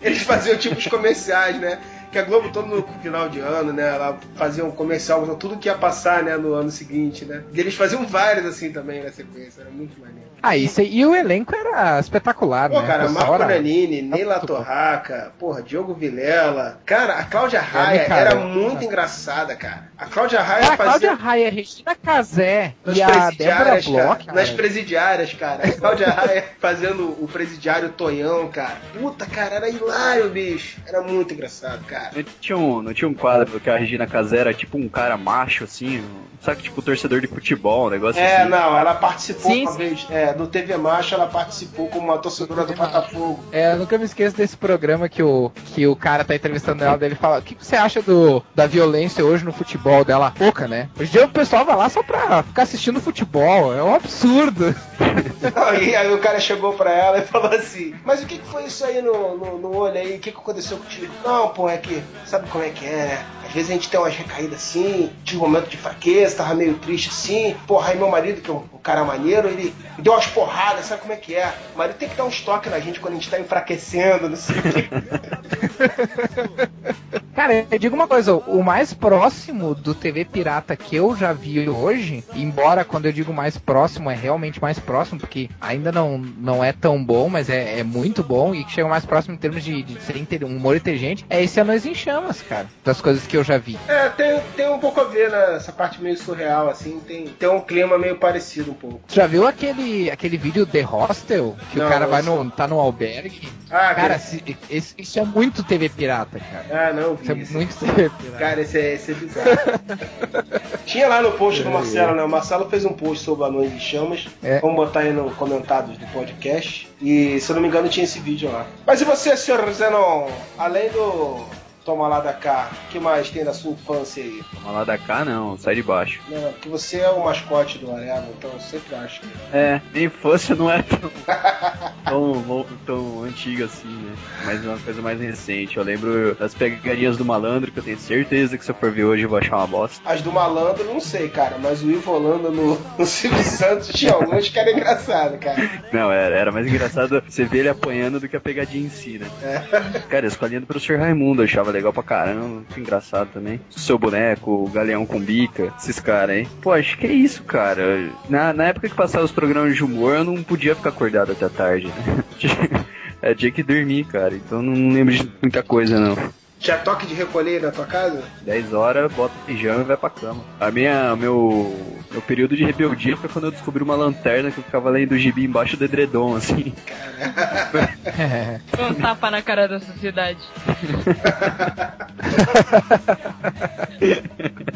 Eles faziam tipos comerciais, né? Que a Globo todo no final de ano, né? Ela fazia um comercial tudo que ia passar, né? No ano seguinte, né? E eles faziam vários assim também na sequência, era muito maneiro. Ah, isso aí, e o elenco era espetacular, Pô, né? cara, Marco Nanini, Neila Torraca, porra, Diogo Vilela. Cara, a Cláudia Raia cara, era é. muito engraçada, cara. A Cláudia Raia Ah, a fazia. Cláudia Raia, Regina Casé Nas e a Débora presidiárias, Bloch. cara. Nas presidiárias, cara. A Cláudia Raia fazendo o presidiário Tonhão, cara. Puta, cara, era hilário, bicho. Era muito engraçado, cara. Não tinha, um, não tinha um quadro que a Regina Casé era tipo um cara macho, assim, um- sabe, tipo torcedor de futebol, um negócio É, assim. não, ela participou Sim, uma sim. vez. É, no TV Macho ela participou como uma torcedora do Botafogo. É, eu nunca me esqueço desse programa que o, que o cara tá entrevistando ela, dele fala, o que você acha do, da violência hoje no futebol dela? Pouca, né? Hoje em dia o pessoal vai lá só pra ficar assistindo futebol, é um absurdo. Não, e aí o cara chegou pra ela e falou assim: Mas o que, que foi isso aí no, no, no olho aí? O que, que aconteceu contigo? Não, pô, é que sabe como é que é, né? Às vezes a gente tem umas recaídas assim, de um momento de fraqueza, tava meio triste assim. Porra, aí meu marido, que é um, um cara maneiro, ele me deu umas porradas, sabe como é que é? O marido tem que dar uns toques na gente quando a gente tá enfraquecendo, não sei o quê. Cara, eu digo uma coisa, o mais próximo do TV Pirata que eu já vi hoje, embora quando eu digo mais próximo, é realmente mais próximo, porque ainda não, não é tão bom, mas é, é muito bom e que chega mais próximo em termos de, de ser inte- um humor inteligente, é esse Anões em Chamas, cara, das coisas que eu já vi. É, tem, tem um pouco a ver nessa parte meio surreal, assim, tem, tem um clima meio parecido um pouco. Tu já viu aquele, aquele vídeo The Hostel? Que Não, o cara vai no, tá no albergue? Ah, cara, cara. se- esse- isso é muito TV Pirata, cara. Ah, não, Isso é muito TV Pirata. Cara, esse é, esse é bizarro. Tinha lá no post do Marcelo, né? O Marcelo fez um post sobre Anões em Chamas. É. Vamos botar aí no comentários do podcast. E, se eu não me engano, tinha esse vídeo lá. Mas e você, senhor Zenon? Além do Toma Lá da Cá, o que mais tem da sua infância aí? Toma lá da cá, não, sai de baixo. Não, porque você é o mascote do Areva, então eu sempre acho que... É, minha infância não é tão, tão, tão antiga assim, né? Mas é uma coisa mais recente. Eu lembro das pegadinhas do malandro, que eu tenho certeza que se eu for ver hoje eu vou achar uma bosta. As do malandro, não sei, cara, mas o Ivo Holanda no, no Silvio Santos tinha alguns que era engraçado, cara. Não, era, era mais engraçado você ver ele apanhando do que a pegadinha em si, né? É. Cara, a escolinha do professor Raimundo eu achava legal pra caramba, engraçado também. Seu boneco, o galeão com bica, esses caras, hein? Pô, acho que é isso, cara. Na, na época que passava os programas de humor, eu não podia ficar acordado até tarde, né? É, tinha que dormir, cara. Então não lembro de muita coisa, não. Tinha toque de recolher na tua casa? 10 horas, bota o pijama e vai pra cama. A minha, meu, meu período de rebeldia foi quando eu descobri uma lanterna que eu ficava lendo o gibi embaixo do edredom, assim. Um tapa na cara da sociedade.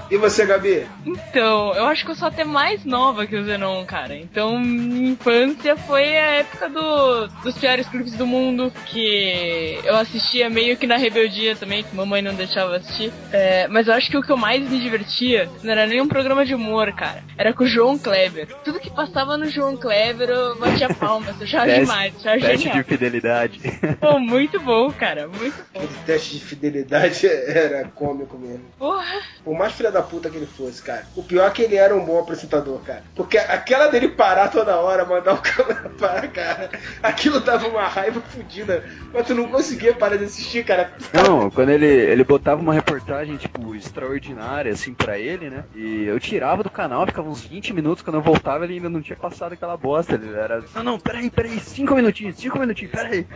E você, Gabi? Então, eu acho que eu sou até mais nova que o Zenon, cara. Então, minha infância foi a época do, dos piores clipes do mundo, que eu assistia meio que na rebeldia também, que mamãe não deixava assistir. É, mas eu acho que o que eu mais me divertia não era nem um programa de humor, cara. Era com o João Kleber. Tudo que passava no João Kleber eu batia palmas, eu achava Teste- demais, eu achava Teste genial. de fidelidade. Pô, muito bom, cara, muito bom. Esse teste de fidelidade era cômico mesmo. Porra. Por mais filha da puta que ele fosse, cara. O pior é que ele era um bom apresentador, cara. Porque aquela dele parar toda hora, mandar o câmera para, cara, aquilo dava uma raiva fodida. Mas tu não conseguia parar de assistir, cara. Não, quando ele, ele botava uma reportagem, tipo, extraordinária, assim, pra ele, né? E eu tirava do canal, ficava uns 20 minutos, quando eu voltava ele ainda não tinha passado aquela bosta. Ele era, não, não, peraí, peraí, 5 minutinhos, 5 minutinhos, peraí.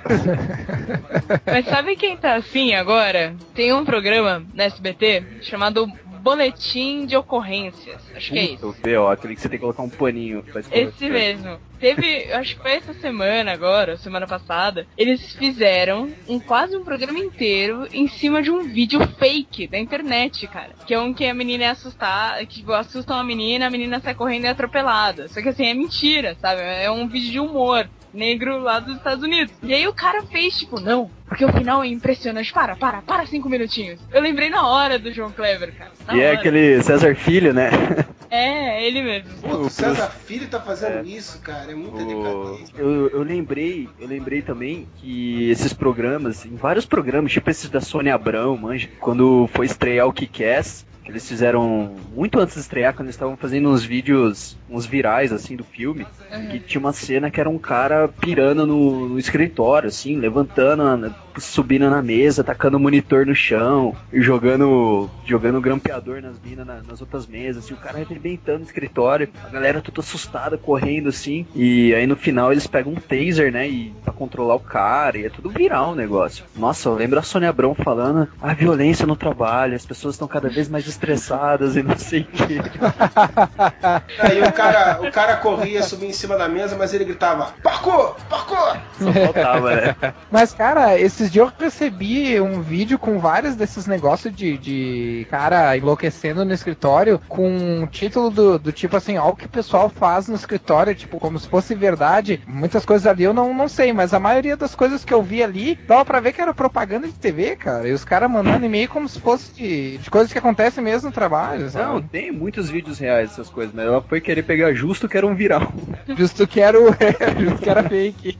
Mas sabe quem tá assim agora? Tem um programa na SBT chamado Boletim de Ocorrências. Acho que é isso. O B.O., aquele que você tem que colocar um paninho pra. Esse mesmo. Teve, acho que foi essa semana agora, semana passada, eles fizeram um quase um programa inteiro em cima de um vídeo fake da internet, cara. Que é um que a menina é assustada, que tipo, assustam a menina, a menina sai correndo e é atropelada. Só que assim, é mentira, sabe? É um vídeo de humor negro lá dos Estados Unidos. E aí o cara fez, tipo, não, porque o final é impressionante. Para, para, para cinco minutinhos. Eu lembrei na hora do João Kleber, cara. Na E é hora. aquele César Filho, né? É, ele mesmo. Pô, o César Filho tá fazendo isso, cara. É muita decadência. Eu, eu lembrei, eu lembrei também que esses programas, em vários programas, tipo esses da Sônia Abrão, manja, quando foi estrear o Kick-Ass, eles fizeram muito antes de estrear, quando eles estavam fazendo uns vídeos, uns virais, assim, do filme, que tinha uma cena que era um cara pirando no, no escritório, assim, levantando, subindo na mesa, tacando o monitor no chão, e jogando, jogando grampeador nas minas, na- nas outras mesas, assim, o cara arrebentando no escritório, a galera toda assustada, correndo, assim, e aí no final eles pegam um taser, né, e pra controlar o cara, e é tudo viral o negócio. Nossa, eu lembro a Sônia Abrão falando, a violência no trabalho, as pessoas estão cada vez mais estressadas e não sei o que. Aí o cara, o cara corria, subia em cima da mesa, mas ele gritava: Parkour! Parkour! Só faltava, né? Mas, cara, esses dias eu recebi um vídeo com vários desses negócios de, de cara enlouquecendo no escritório, com um título do, do tipo assim, ó, o que o pessoal faz no escritório, tipo, como se fosse verdade. Muitas coisas ali eu não, não sei, mas a maioria das coisas que eu vi ali, dava pra ver que era propaganda de TV, cara. E os caras mandando e-mail como se fosse de, de coisas que acontecem mesmo mesmo trabalho, sabe? Não, tem muitos vídeos reais dessas coisas, mas ela foi querer pegar justo que era um viral. Justo que era, o... Justo que era fake.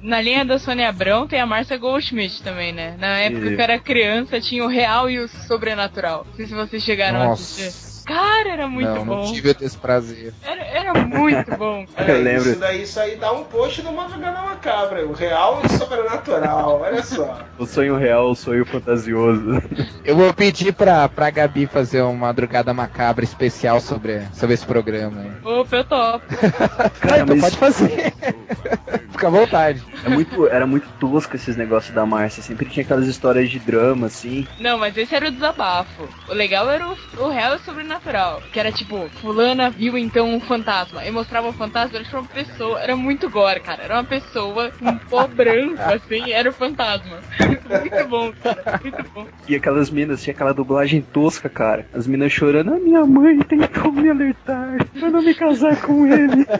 Na linha da Sônia Abrão tem a Márcia Goldschmidt também, né? Na época Isso. que eu era criança tinha o real e o sobrenatural. Não sei se vocês chegaram a assistir. Cara, era muito não, bom. não tive esse prazer. Era, era muito bom, cara. Eu lembro. Isso daí, isso aí dá um post do Madrugada Macabra. O real e o sobrenatural. Olha só. O sonho real, o sonho fantasioso. Eu vou pedir pra, pra Gabi fazer uma madrugada macabra especial sobre, sobre esse programa. aí. Opa, eu topo. Ah, então pode fazer. Fica à vontade. É muito, era muito tosco esses negócios da Márcia. Sempre tinha aquelas histórias de drama, assim. Não, mas esse era o desabafo. O legal era o, o real e o sobrenatural. Que era tipo, fulana viu então um fantasma. E mostrava o fantasma, era tipo uma pessoa. Era muito gore, cara. Era uma pessoa com um pó branco, assim, era o fantasma. muito bom, cara. Muito bom. E aquelas minas, tinha aquela dublagem tosca, cara. As minas chorando, a minha mãe tentou me alertar pra não me casar com ele.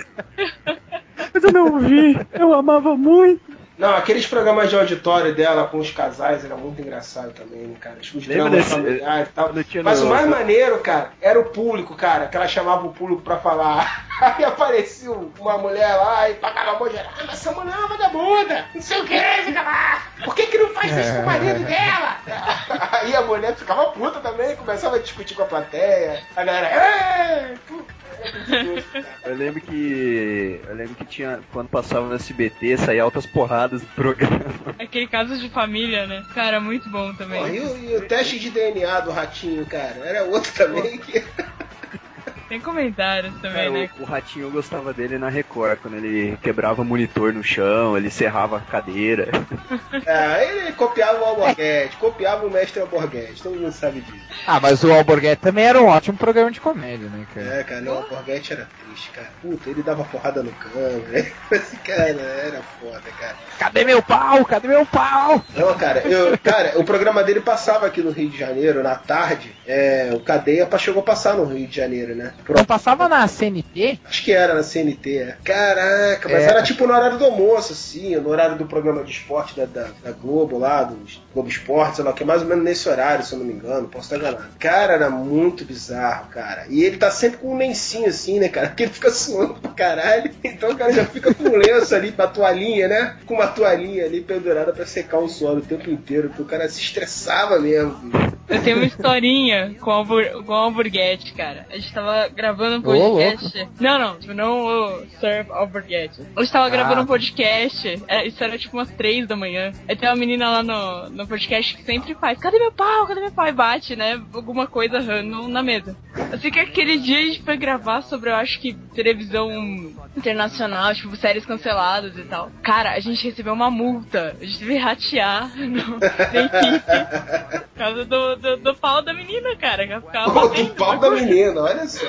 Mas eu não vi, eu amava muito. Não, aqueles programas de auditório dela com os casais era muito engraçado também, né, cara? Os Lembra dramas familiares e tal. Mas o mais maneiro, cara, era o público, cara, que ela chamava o público pra falar. Aí aparecia uma mulher lá e pagava a mão geral. Ah, mas essa mulher é uma vagabunda! Não sei o que, fica lá! Por que, que não faz isso com o marido dela? Aí a mulher ficava puta também, começava a discutir com a plateia. A galera. "É, puta, é muito tosco, cara. Eu lembro que. Eu lembro que tinha. Quando passava no SBT, saía altas porradas do programa. Aquele caso de família, né? Cara, muito bom também. Pô, e, o, e o teste de DNA do ratinho, cara? Era outro também que. Tem comentários também, Cara, né? o, o ratinho eu gostava dele na Record, quando ele quebrava monitor no chão, ele serrava a cadeira. É, ele copiava o Alborguete, copiava o mestre Alborguete, todo mundo sabe disso. Ah, mas o Alborguete também era um ótimo programa de comédia, né, cara? É, cara, não, o Alborguete era cara. Puta, ele dava porrada no cano, né? Esse cara era foda, cara. Cadê meu pau? Cadê meu pau? Não, cara, eu, cara, o programa dele passava aqui no Rio de Janeiro, na tarde. É, o Cadeia chegou a passar no Rio de Janeiro, né? Pro- Não passava na CNT? Acho que era na CNT, é. Caraca, mas É. era tipo no horário do almoço, assim, no horário do programa de esporte da, da, da Globo lá, do Globo Esporte, sei lá, que é mais ou menos nesse horário, se eu não me engano, posso estar enganado. Cara, era muito bizarro, cara. E ele tá sempre com um lencinho assim, né, cara? Porque ele fica suando pra caralho. Então o cara já fica com um lenço ali, uma toalhinha, né? Com uma toalhinha ali pendurada pra secar o suor o tempo inteiro, porque o cara se estressava mesmo. Eu tenho uma historinha com o, Albur com cara. A gente tava gravando um podcast. não, não, tipo, não o Sir Alburguete. A gente tava gravando Ah. um podcast. é, isso era tipo umas três da manhã. Aí tem uma menina lá no, no podcast que sempre faz: Cadê meu pau? Cadê meu pau? E bate, né? Alguma coisa no, na mesa. Assim que aquele dia a gente foi gravar sobre, eu acho que, televisão internacional, tipo, séries canceladas e tal. Cara, a gente recebeu uma multa. A gente teve que ratear no, equipe. Por causa do, do, do pau da menina, cara. Que ficava Pô, do pau da menina, olha só.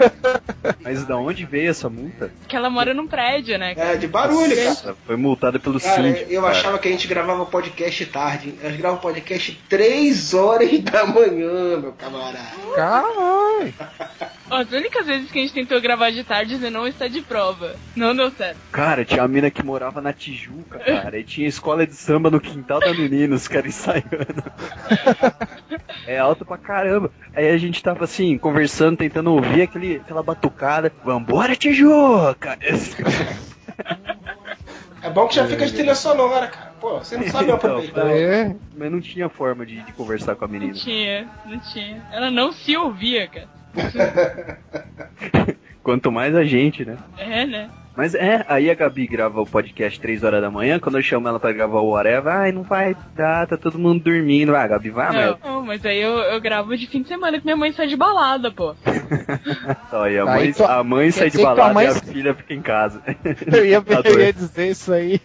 Mas da onde veio essa multa? Que ela mora num prédio, né? É, de barulho, cara. Foi multada pelo Cara, síndico. eu cara. achava que a gente gravava podcast tarde. Nós gravamos podcast 3 horas da manhã, meu camarada. Caralho. As únicas vezes que a gente tentou gravar de tarde, você não está de prova. Não deu certo. Cara, tinha uma mina que morava na Tijuca, cara, e tinha escola de samba no quintal da menina, os caras ensaiando. É alto pra caramba. Aí a gente tava assim, conversando, tentando ouvir aquele, aquela batucada. Vambora, Tijuca! É bom que já fica de trilha sonora, cara. Pô, você não sabe Então, aproveitar. É. Mas não tinha forma de, de conversar com a Não menina. tinha, não tinha. Ela não se ouvia, cara. Quanto mais a gente, né? É, né? Mas é, aí a Gabi grava o podcast 3 horas da manhã, quando eu chamo ela pra gravar o Whatever, ai, não vai dar, tá todo mundo dormindo. Ah, Gabi, vai, não, não, mas aí eu, eu gravo de fim de semana que minha mãe sai de balada, pô. Só, a Aí mãe, a mãe sai de balada mãe- e a filha fica em casa. Eu ia, Tá eu ia dizer isso aí.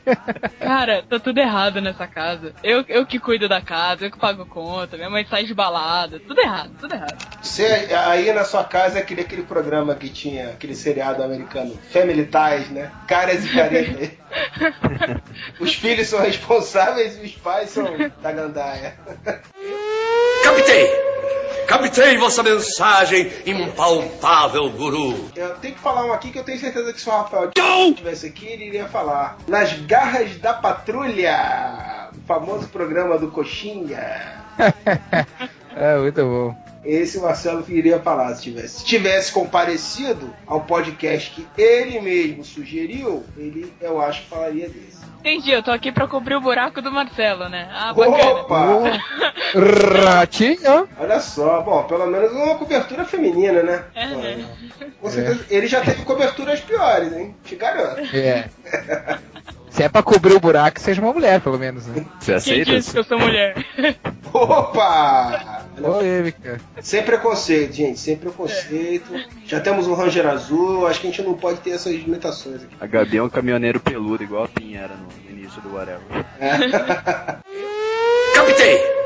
Cara, tá tudo errado nessa casa. Eu, eu que cuido da casa, eu que pago conta, minha mãe sai de balada. Tudo errado, tudo errado. Você, aí na sua casa é aquele, aquele programa que tinha, aquele seriado americano, Family Ties, né? Caras e caretas. Os filhos são responsáveis e os pais são da gandaia. Captei! Captei vossa mensagem, impalpável guru. Eu tenho que falar um aqui que eu tenho certeza que se o Rafael estivesse aqui, ele iria falar. Nas garras da patrulha! O famoso programa do Coxinha. É, muito bom. Esse Marcelo iria falar se tivesse. Se tivesse comparecido ao podcast que ele mesmo sugeriu, ele, eu acho que falaria desse. Entendi, eu tô aqui pra cobrir o buraco do Marcelo, né? Ah, bacana. Opa! Ratinho. Olha só, bom, pelo menos uma cobertura feminina, né? É, Com certeza, ele já teve coberturas piores, hein? Te garanto. É. Se é pra cobrir o buraco, seja uma mulher, pelo menos, né? Você Quem aceita? disse que eu sou mulher? Opa! Polêmica. Sem preconceito, gente, sem preconceito. Já temos um Ranger azul, acho que a gente não pode ter essas limitações aqui. A Gabi é um caminhoneiro peludo, igual a Pin era no início do Whatever. Captei!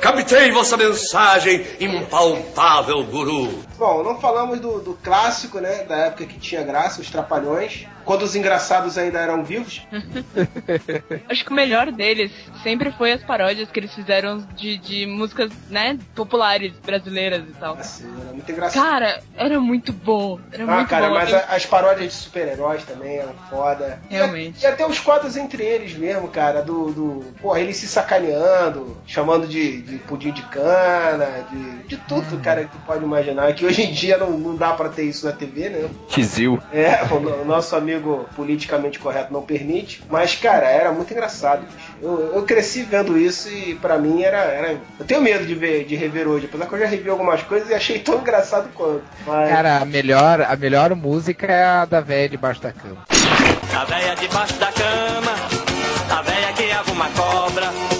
Captei vossa mensagem, impalpável guru. Bom, não falamos do, do clássico, né? Da época que tinha graça, os Trapalhões. Quando os engraçados ainda eram vivos. Acho que o melhor deles sempre foi as paródias que eles fizeram de, de músicas, né, populares brasileiras e tal. Assim, era muito engraçado. Cara, era muito bom. Era Ah, muito cara, bom. mas Eu- as paródias de super-heróis também eram foda. E Realmente. E, até os quadros entre eles mesmo, cara, do. do porra, eles se sacaneando, chamando de, de pudim de cana, de, de tudo, cara, que tu pode imaginar. Que hoje em dia não, não dá pra ter isso na TV, né? Tizil. É, o, o nosso amigo politicamente correto não permite. Mas, cara, era muito engraçado. bicho. Eu, eu cresci vendo isso e pra mim era, era. Eu tenho medo de ver, de rever hoje, apesar que eu já revi algumas coisas e achei tão engraçado quanto. Mas... Cara, a melhor, a melhor música é a da velha debaixo da cama. A véia debaixo da cama, a véia que arruma cobra.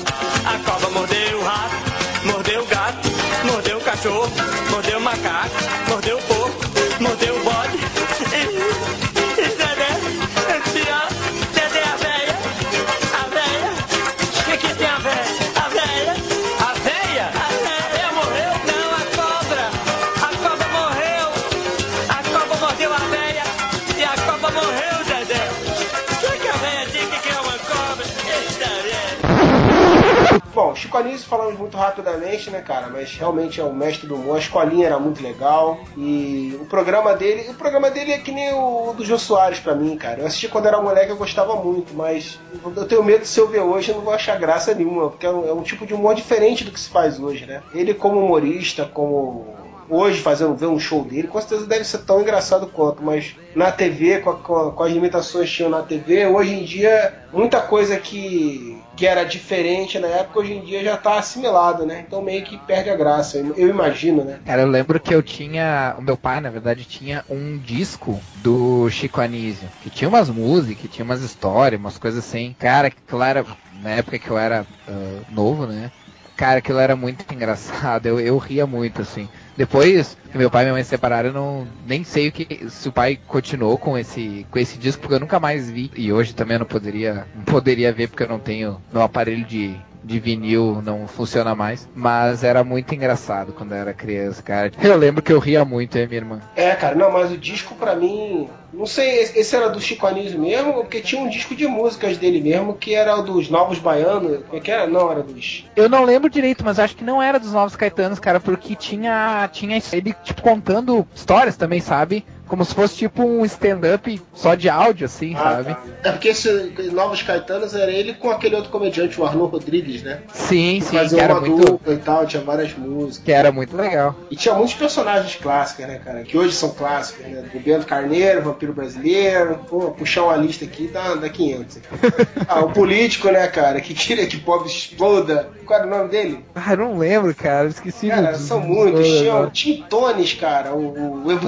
Chico Anísio falamos muito rapidamente, né, cara? Mas realmente é o mestre do humor. A escolinha era muito legal. E o programa dele. O programa dele é que nem o do Jô Soares pra mim, cara. Eu assisti quando era moleque, eu gostava muito, mas eu tenho medo de se eu ver hoje, eu não vou achar graça nenhuma, porque é um, é um tipo de humor diferente do que se faz hoje, né? Ele como humorista, como hoje fazendo ver um show dele, com certeza deve ser tão engraçado quanto, mas na TV, com, com a- com as limitações que tinham na TV, hoje em dia, muita coisa que, que era diferente na época, hoje em dia já tá assimilado, né? Então meio que perde a graça, eu, imagino, né? Cara, eu lembro que eu tinha. O meu pai, na verdade, tinha um disco do Chico Anísio. Que tinha umas músicas, tinha umas histórias, umas coisas assim. Cara, era. Na época que eu era ah, novo, né? Cara, aquilo era muito engraçado. Eu, eu ria muito, assim. Depois que meu pai e minha mãe se separaram, eu não nem sei o que se o pai continuou com esse com esse disco porque eu nunca mais vi e hoje também eu não poderia não poderia ver porque eu não tenho meu aparelho de de vinil não funciona mais, mas era muito engraçado quando eu era criança, cara. Eu lembro que eu ria muito, hein, minha irmã. É, cara, não, mas o disco pra mim. Não sei, esse era do Chico Anísio mesmo, porque tinha um disco de músicas dele mesmo, que era o dos Novos Baianos. Como é que era? Não, era dos. Eu não lembro direito, mas acho que não era dos Novos Caetanos, cara, porque tinha tinha ele tipo contando histórias também, sabe? Como se fosse tipo um stand-up só de áudio, assim, sabe? É porque esse Novos Caetanos era ele com aquele outro comediante, o Arnold Rodrigues, né? Sim, sim, Fazia que era uma muito dupla e tal, tinha várias músicas. que era muito legal. E tinha muitos personagens clássicos, né, cara? Que hoje são clássicos, né? O Bento Carneiro, Vampiro Brasileiro. Pô, puxar uma lista aqui dá, dá 500. ah, o político, né, cara? Que queria que pobre exploda. Qual era o nome dele? Ah, eu não lembro, cara, esqueci. Cara, do- são muitos. Tinha o Tintones, cara. O, o, o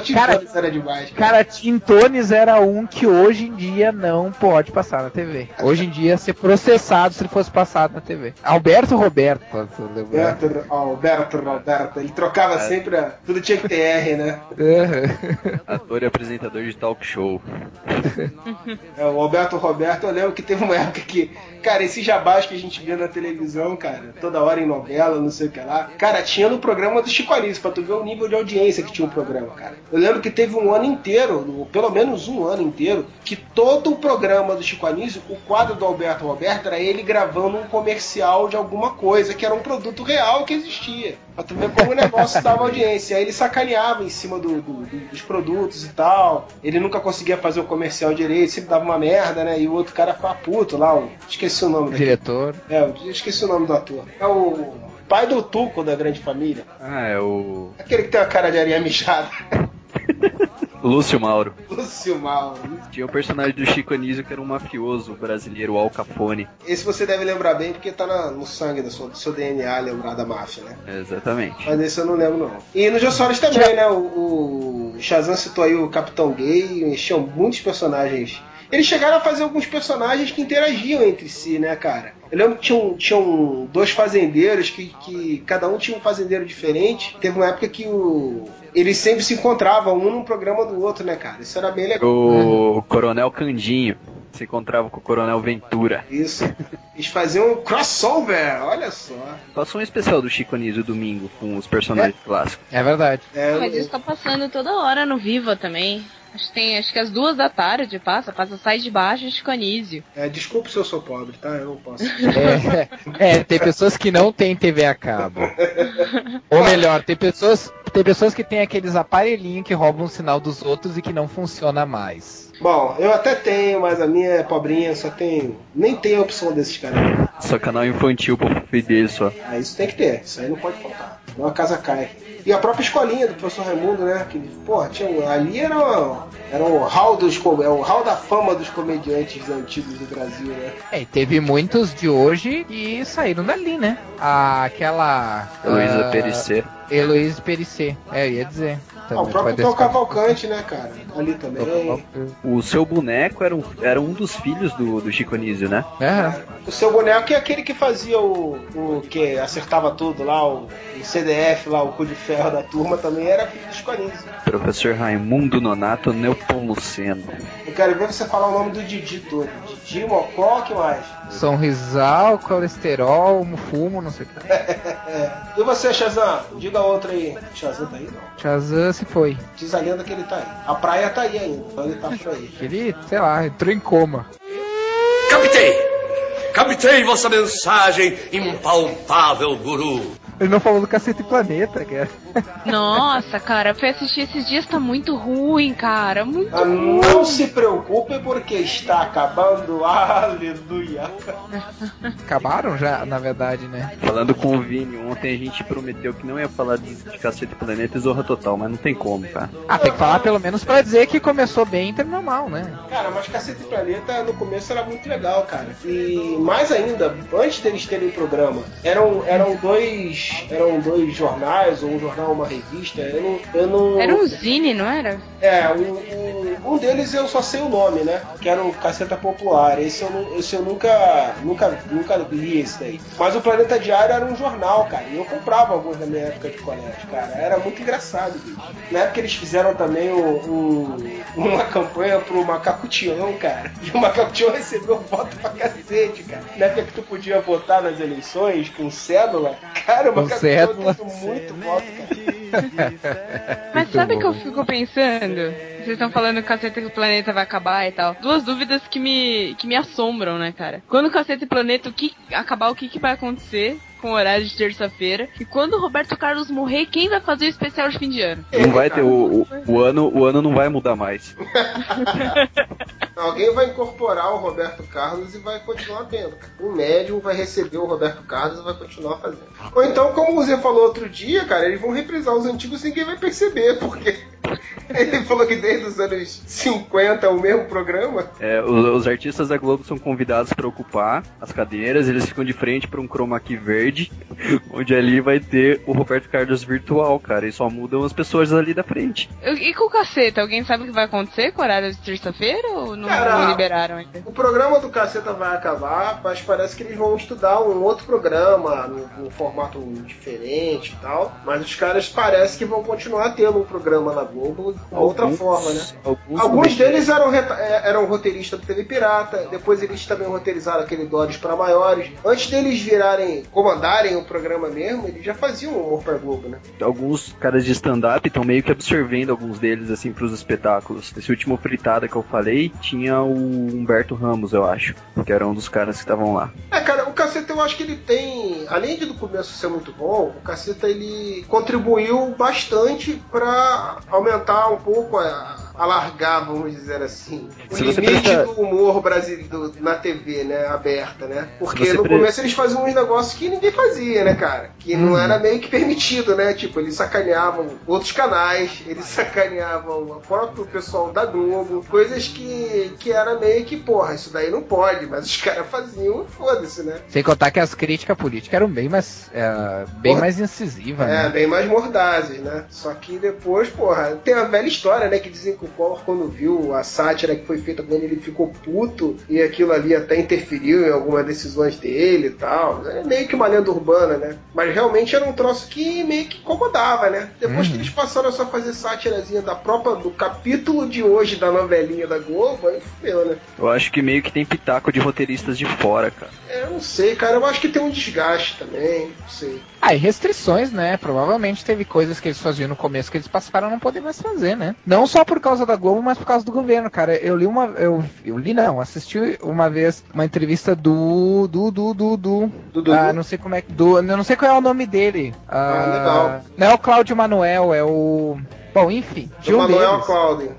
Pastor Tintones era demais. Cara, Tintones era um que hoje em dia não pode passar na TV. Hoje em dia ia ser processado se ele fosse passado na TV. Alberto Roberto. Alberto, Alberto, Roberto. Ele trocava sempre. a- Tudo tinha que ter R, né? Ator e apresentador de talk show. É, o Alberto Roberto, eu lembro que teve uma época que, cara, esses jabás que a gente via na televisão, cara, toda hora em novela, não sei o que lá, cara, tinha no programa do Chico Anísio, pra tu ver o nível de audiência que tinha o programa, cara. Eu lembro que teve um ano inteiro, pelo menos um ano inteiro, que todo o programa do Chico Anísio, o quadro do Alberto Roberto era ele gravando um comercial de alguma coisa, que era um produto real que existia. Pra tu ver como o negócio dava audiência. Aí ele sacaneava em cima do- do- do- dos produtos e tal. Ele nunca conseguia fazer o comercial direito, sempre dava uma merda, né? E o outro cara ficava puto lá, o- esqueci o nome dele. Diretor. É, esqueci o nome do ator. É o. pai do Tuco da grande família. Ah, é o Aquele que tem uma cara de areia mijada. Lúcio Mauro. Lúcio Mauro. Tinha o personagem do Chico Anísio que era um mafioso brasileiro, o Al Capone. Esse você deve lembrar bem porque tá na- no sangue do seu, do seu DNA lembrar da máfia, né? Exatamente. Mas esse eu não lembro, não. E no Jossores também, né? O, o Shazam citou aí o Capitão Gay, tinham muitos personagens. Eles chegaram a fazer alguns personagens que interagiam entre si, né, cara? Eu lembro que tinham, tinham dois fazendeiros que, que cada um tinha um fazendeiro diferente. Teve uma época que o, eles sempre se encontravam, um num programa do outro, né, cara? Isso era bem legal. O Coronel Candinho se encontrava com o Coronel Ventura. Isso. Eles faziam um crossover, olha só. Passou um especial do Chico Anísio domingo com os personagens clássicos. É verdade. Mas isso tá passando toda hora no Viva também. Acho que tem, acho que às duas da tarde passa, passa sai de baixo Chico Anísio. É, desculpe se eu sou pobre, tá? Eu não posso. É, é, tem pessoas que não têm TV a cabo. Ou melhor, tem pessoas, tem pessoas que têm aqueles aparelhinhos que roubam o sinal dos outros e que não funciona mais. Bom, eu até tenho, mas a minha é pobrinha, só tem. Nem tem a opção desses caras. Só canal infantil pro filho dele só. Ah, isso tem que ter, isso aí não pode faltar. A casa cai. E a própria escolinha do professor Raimundo, né? Que, porra, tinha, um- ali era, o- era o hall dos é o hall da fama dos comediantes antigos do Brasil, né? É, e teve muitos de hoje que saíram dali, né? Aquela. Heloísa ah, Perissé. Heloísa Perissé, é, eu ia dizer. Ah, o próprio Tom Cavalcante, né, cara? Ali também. O seu boneco era um, era um dos filhos do, do Chico Anísio, né? O seu boneco é aquele que fazia o. o que acertava tudo lá, o, o CDF lá, o cu de ferro da turma, também era filho dos Corinthians. Professor Raimundo Nonato Neopomuceno. Eu quero ver você falar o nome do Didi todo. Didi, Mocó, que mais? Sorrisal, colesterol, fumo, não sei o que. E você, Shazam? Diga outra aí. Shazam tá aí? Não. Shazam se foi. Diz a lenda que ele tá aí. A praia tá aí ainda, então ele tá por aí. Ele, sei lá, entrou em coma. Captei! Captei vossa mensagem, impalpável guru. Ele não falou do Cacete Planeta, cara. Nossa, cara, fui assistir esses dias, tá muito ruim, cara. Muito Ah, ruim. Não se preocupe porque está acabando. Aleluia. Acabaram já, na verdade, né? Falando com o Vini, ontem a gente prometeu que não ia falar de, de Cacete Planeta e Zorra Total, mas não tem como, cara. Ah, tem que falar pelo menos pra dizer que começou bem e terminou mal, né? Cara, mas Cacete Planeta no começo era muito legal, cara. E mais ainda, antes deles terem o programa, eram, eram dois. Eram dois jornais, ou um jornal, uma revista. Eu não. Eu não... Era um zine, não era? É, um, um, um deles eu só sei o nome, né? Que era o Caceta Popular. Esse eu, esse eu nunca, nunca, nunca li esse daí. Mas o Planeta Diário era um jornal, cara. E eu comprava alguns na minha época de colégio, cara. Era muito engraçado, bicho. Na época eles fizeram também um- um- uma campanha pro Macaco Tião, cara. E o Macaco Tião recebeu voto pra cacete, cara. Na época que tu podia votar nas eleições com cédula, cara, o Com Macaco Tião cédula. teve muito voto, cara. Mas sabe o que eu fico pensando? Vocês estão falando que o Caceta e o Planeta vai acabar e tal. Duas dúvidas que me, que me assombram, né, cara? Quando o Caceta e o Planeta o que, acabar, o que, que vai acontecer com o horário de terça-feira? E quando o Roberto Carlos morrer, quem vai fazer o especial de fim de ano? Não vai ter o, o, o ano, o ano não vai mudar mais. Alguém vai incorporar o Roberto Carlos e vai continuar tendo. O médium vai receber o Roberto Carlos e vai continuar fazendo. Ou então, como você falou outro dia, cara, eles vão reprisar os antigos e ninguém vai perceber, porque ele falou que desde os anos 50 é o mesmo programa. É, os, os artistas da Globo são convidados para ocupar as cadeiras, eles ficam de frente para um chroma key verde, onde ali vai ter o Roberto Carlos virtual, cara, e só mudam as pessoas ali da frente. E com o Caceta? Alguém sabe o que vai acontecer com o horário de terça-feira ou não, Cara, não liberaram ainda? O programa do Caceta vai acabar, mas parece que eles vão estudar um outro programa, num, formato diferente e tal. Mas os caras parece que vão continuar tendo um programa na Globo de outra forma, né? Alguns, Alguns deles eram, é, eram roteiristas do TV Pirata, depois eles também roteirizaram aquele Dores para Maiores. Antes deles virarem, comandarem o programa mesmo, eles já faziam humor pra Globo, né? alguns caras de stand-up estão meio que absorvendo alguns deles, assim, pros espetáculos. Esse último fritada que eu falei tinha o Humberto Ramos, eu acho, que era um dos caras que estavam lá. É, cara, o Caceta eu acho que ele tem, além de do começo ser muito bom, o Caceta ele contribuiu bastante pra aumentar um pouco a, alargar, vamos dizer assim, o Se limite prestar- do humor brasileiro na TV, né, aberta, né? Porque no pre- começo eles faziam uns negócios que ninguém fazia, né, cara? Que não era meio que permitido, né? Tipo, eles sacaneavam outros canais, eles sacaneavam o próprio pessoal da Globo, coisas que, que era meio que, porra, isso daí não pode, mas os caras faziam, foda-se, né? Sem contar que as críticas políticas eram bem mais, é, bem mais incisivas, É, né? bem mais mordazes, né? Só que depois, porra, tem a velha história, né? Que dizem que o Collor, quando viu a sátira que foi feita com ele, ele ficou puto e aquilo ali até interferiu em algumas decisões dele e tal. É meio que uma lenda urbana, né? Mas realmente era um troço que meio que incomodava, né? Depois Uhum. que eles passaram a só fazer sátirazinha da própria, do capítulo de hoje da novelinha da Globo, aí fudeu, né? Eu acho que meio que tem pitaco de roteiristas de fora, cara. É, eu não sei, cara. Eu acho que tem um desgaste também, não sei. Ah, e restrições, né? Provavelmente teve coisas que eles faziam no começo que eles passaram a não poder mais fazer, né? Não só por causa da Globo, mas por causa do governo, cara. Eu li uma. Eu, eu li não, assisti uma vez uma entrevista do. Do. Do. Do. Do. Dudu. ah, não sei como é que. Do, eu não sei qual é o nome dele. Ah, Ah, legal. Não é o Cláudio Manuel, é o. Bom, enfim, de um Manuel deles Cláudio.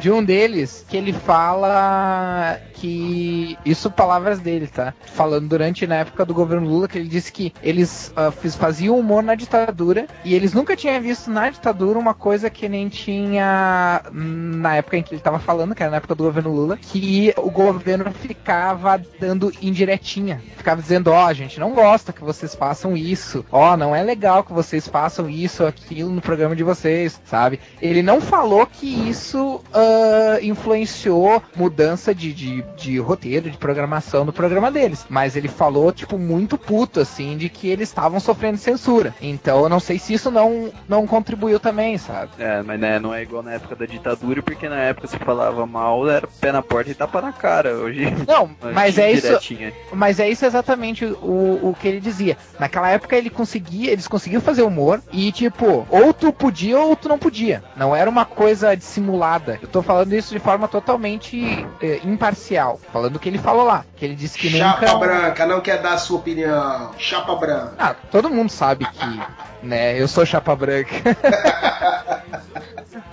De um deles que ele fala que isso palavras dele, tá? Falando durante na época do governo Lula que ele disse que eles fiz- faziam humor na ditadura e eles nunca tinham visto na ditadura uma coisa que nem tinha na época em que ele tava falando, que era na época do governo Lula, que o governo ficava dando indiretinha, ficava dizendo, ó, a gente não gosta que vocês façam isso, ó, não é legal que vocês façam isso, aquilo no programa de vocês, sabe? Ele não falou que isso ah, influenciou mudança de, de, de roteiro, de programação do programa deles, mas ele falou, tipo, muito puto, assim, de que eles estavam sofrendo censura. Então eu não sei se isso não, não contribuiu também, sabe? É, mas né, não é igual na época da ditadura, porque na época se falava mal, era pé na porta e tapa na cara. Hoje. Não, mas é isso. direitinho. Mas é isso exatamente o, o que ele dizia. Naquela época ele conseguia, eles conseguiam fazer humor e tipo, ou tu podia ou tu não podia. Não era uma coisa dissimulada. Eu tô falando isso de forma totalmente eh, imparcial. Falando o que ele falou lá. Que ele disse que Chapa nunca. branca, não quer dar a sua opinião. Chapa branca. Ah, todo mundo sabe que, né, eu sou chapa branca.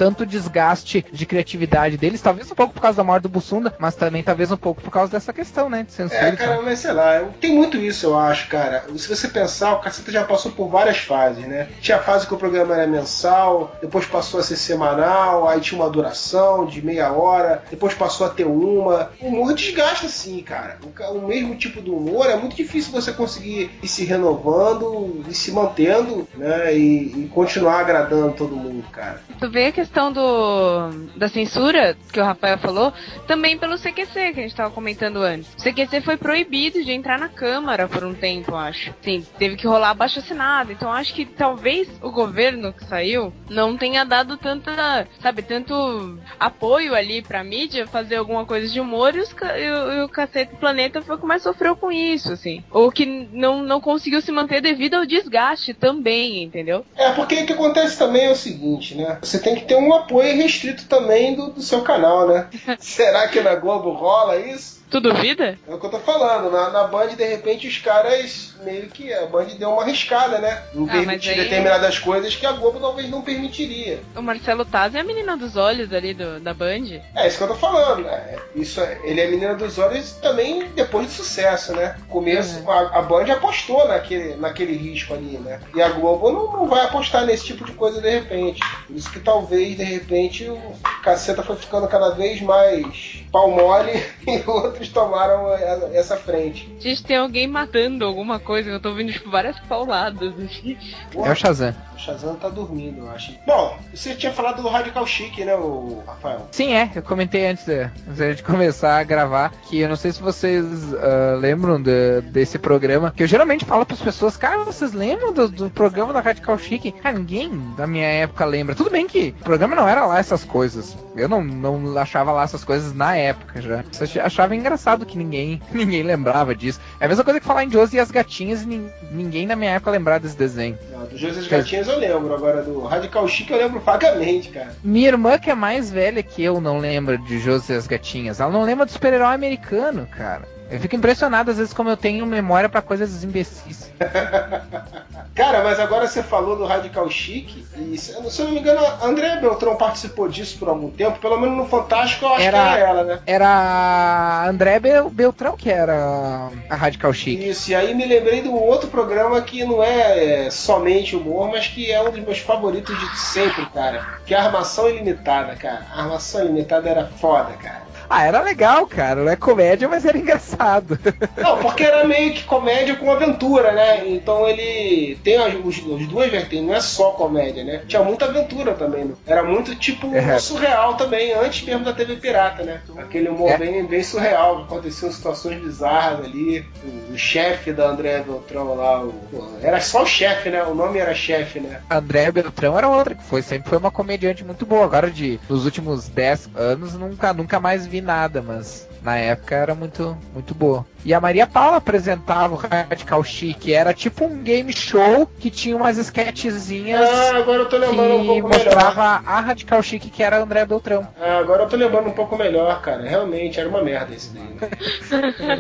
Tanto desgaste de criatividade deles, talvez um pouco por causa da morte do Bussunda, mas também talvez um pouco por causa dessa questão, né, de censura. É, e tal. cara, mas sei lá, tem muito isso, eu acho, cara. Se você pensar, o Caceta já passou por várias fases, né? Tinha a fase que o programa era mensal, depois passou a ser semanal, aí tinha uma duração de meia hora, depois passou a ter uma. O humor desgasta sim, cara. O, mesmo tipo de humor é muito difícil você conseguir ir se renovando e se mantendo, né? E, e continuar agradando todo mundo, cara. Tu vê a questão do da censura que o Rafael falou, também pelo CQC que a gente tava comentando antes. O CQC foi proibido de entrar na Câmara por um tempo, acho. Sim, teve que rolar abaixo assinado. Então acho que talvez o governo que saiu não tenha dado tanta, sabe, tanto apoio ali pra mídia fazer alguma coisa de humor e, os, e o, e o Cacete Planeta foi o que mais sofreu com isso, assim. Ou que não, não conseguiu se manter devido ao desgaste também, entendeu? É, porque o que acontece também é o seguinte, né? Você tem que ter apoio restrito também do, do seu canal, né? Será que na Globo rola isso? Tu duvida? É o que eu tô falando. Na, na Band, de repente, os caras meio que. A Band deu uma arriscada, né? Em Ah, permitir aí- determinadas coisas que a Globo talvez não permitiria. O Marcelo Taz é a menina dos olhos ali do, da Band. É isso que eu tô falando, né? Isso, é- ele é menina dos olhos também depois de sucesso, né? Começo, a, a Band apostou naquele, naquele risco ali, né? E a Globo não, não vai apostar nesse tipo de coisa de repente. Por isso que talvez, de repente, o caceta foi ficando cada vez mais pau mole e outros tomaram essa frente. Gente, tem alguém matando alguma coisa, eu tô ouvindo, tipo, várias pauladas. Assim. É o Shazam. O Shazam tá dormindo, eu acho. Bom, você tinha falado do Radical Chic, né, o Rafael? Sim, é. Eu comentei antes de, antes de começar a gravar que eu não sei se vocês ah, lembram de- desse programa. Que eu geralmente falo para as pessoas, cara, vocês lembram do, do programa da Radical Chic? Cara, ninguém da minha época lembra. Tudo bem que o programa não era lá essas coisas. Eu não, não achava lá essas coisas na época já. Eu achava engraçado que ninguém, ninguém lembrava disso. É a mesma coisa que falar em Josie e as gatinhas e nin- ninguém na minha época lembrava desse desenho. Não, do José Gatinhas eu lembro, agora do Radical Chic eu lembro vagamente, cara. Minha irmã, que é mais velha que eu, não lembra de José e as Gatinhas. Ela não lembra do super-herói americano, cara. Eu fico impressionado às vezes como eu tenho memória pra coisas imbecis. Cara, mas agora você falou do Radical Chic, e se eu não me engano, a André Beltrão participou disso por algum tempo, pelo menos no Fantástico eu acho Era- que era ela, né? Era a André Bel- Beltrão que era a Radical Chic. Isso, e aí me lembrei do outro programa que não é, é, somente humor, mas que é um dos meus favoritos de sempre, cara. Que é a Armação Ilimitada, cara. A Armação Ilimitada era foda, cara. Ah, era legal, cara. Não é comédia, mas era engraçado. Não, porque era meio que comédia com aventura, né? Então ele tem as, os, as duas vertentes, não é só comédia, né? Tinha muita aventura também, né? Era muito tipo É. surreal também, antes mesmo da TV Pirata, né? Aquele humor É. bem, bem surreal, aconteciam situações bizarras ali. O, o chefe da André Beltrão lá, o, era só o chefe, né? O nome era chefe, né? André Beltrão era outra que foi sempre foi uma comediante muito boa. Agora de nos últimos 10 anos nunca nunca mais vi nada, mas na época era muito muito boa. E a Maria Paula apresentava o Radical Chic, era tipo um game show que tinha umas sketchzinhas Ah, agora eu tô lembrando um que pouco mostrava melhor. a Radical Chic que era André Beltrão. Ah, agora eu tô lembrando um pouco melhor, cara. Realmente era uma merda esse daí.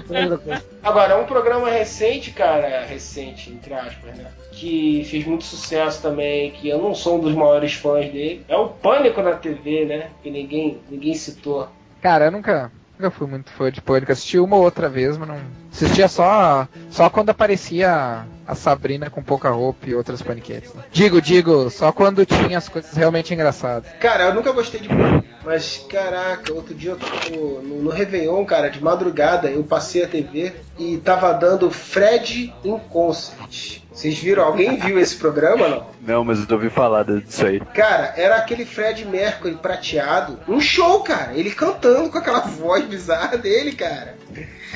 né? Agora, um programa recente, cara, recente, entre aspas, né? Que fez muito sucesso também, que eu não sou um dos maiores fãs dele, é o Pânico na TV, né? Que ninguém, ninguém citou. Cara, eu nunca, nunca fui muito fã de Pânico. Assisti uma ou outra vez, mas não. Assistia só, só quando aparecia a Sabrina com pouca roupa e outras paniquetes. né? Digo, digo, só quando tinha as coisas realmente engraçadas. Cara, eu nunca gostei de Pânico, mas caraca, outro dia eu no, no Réveillon, cara, de madrugada, eu passei a TV e tava dando Fred in Concert. Vocês viram? Alguém viu esse programa, não? Não, mas eu ouvi falar disso aí. Cara, era aquele Fred Mercury prateado. Um show, cara. Ele cantando com aquela voz bizarra dele, cara.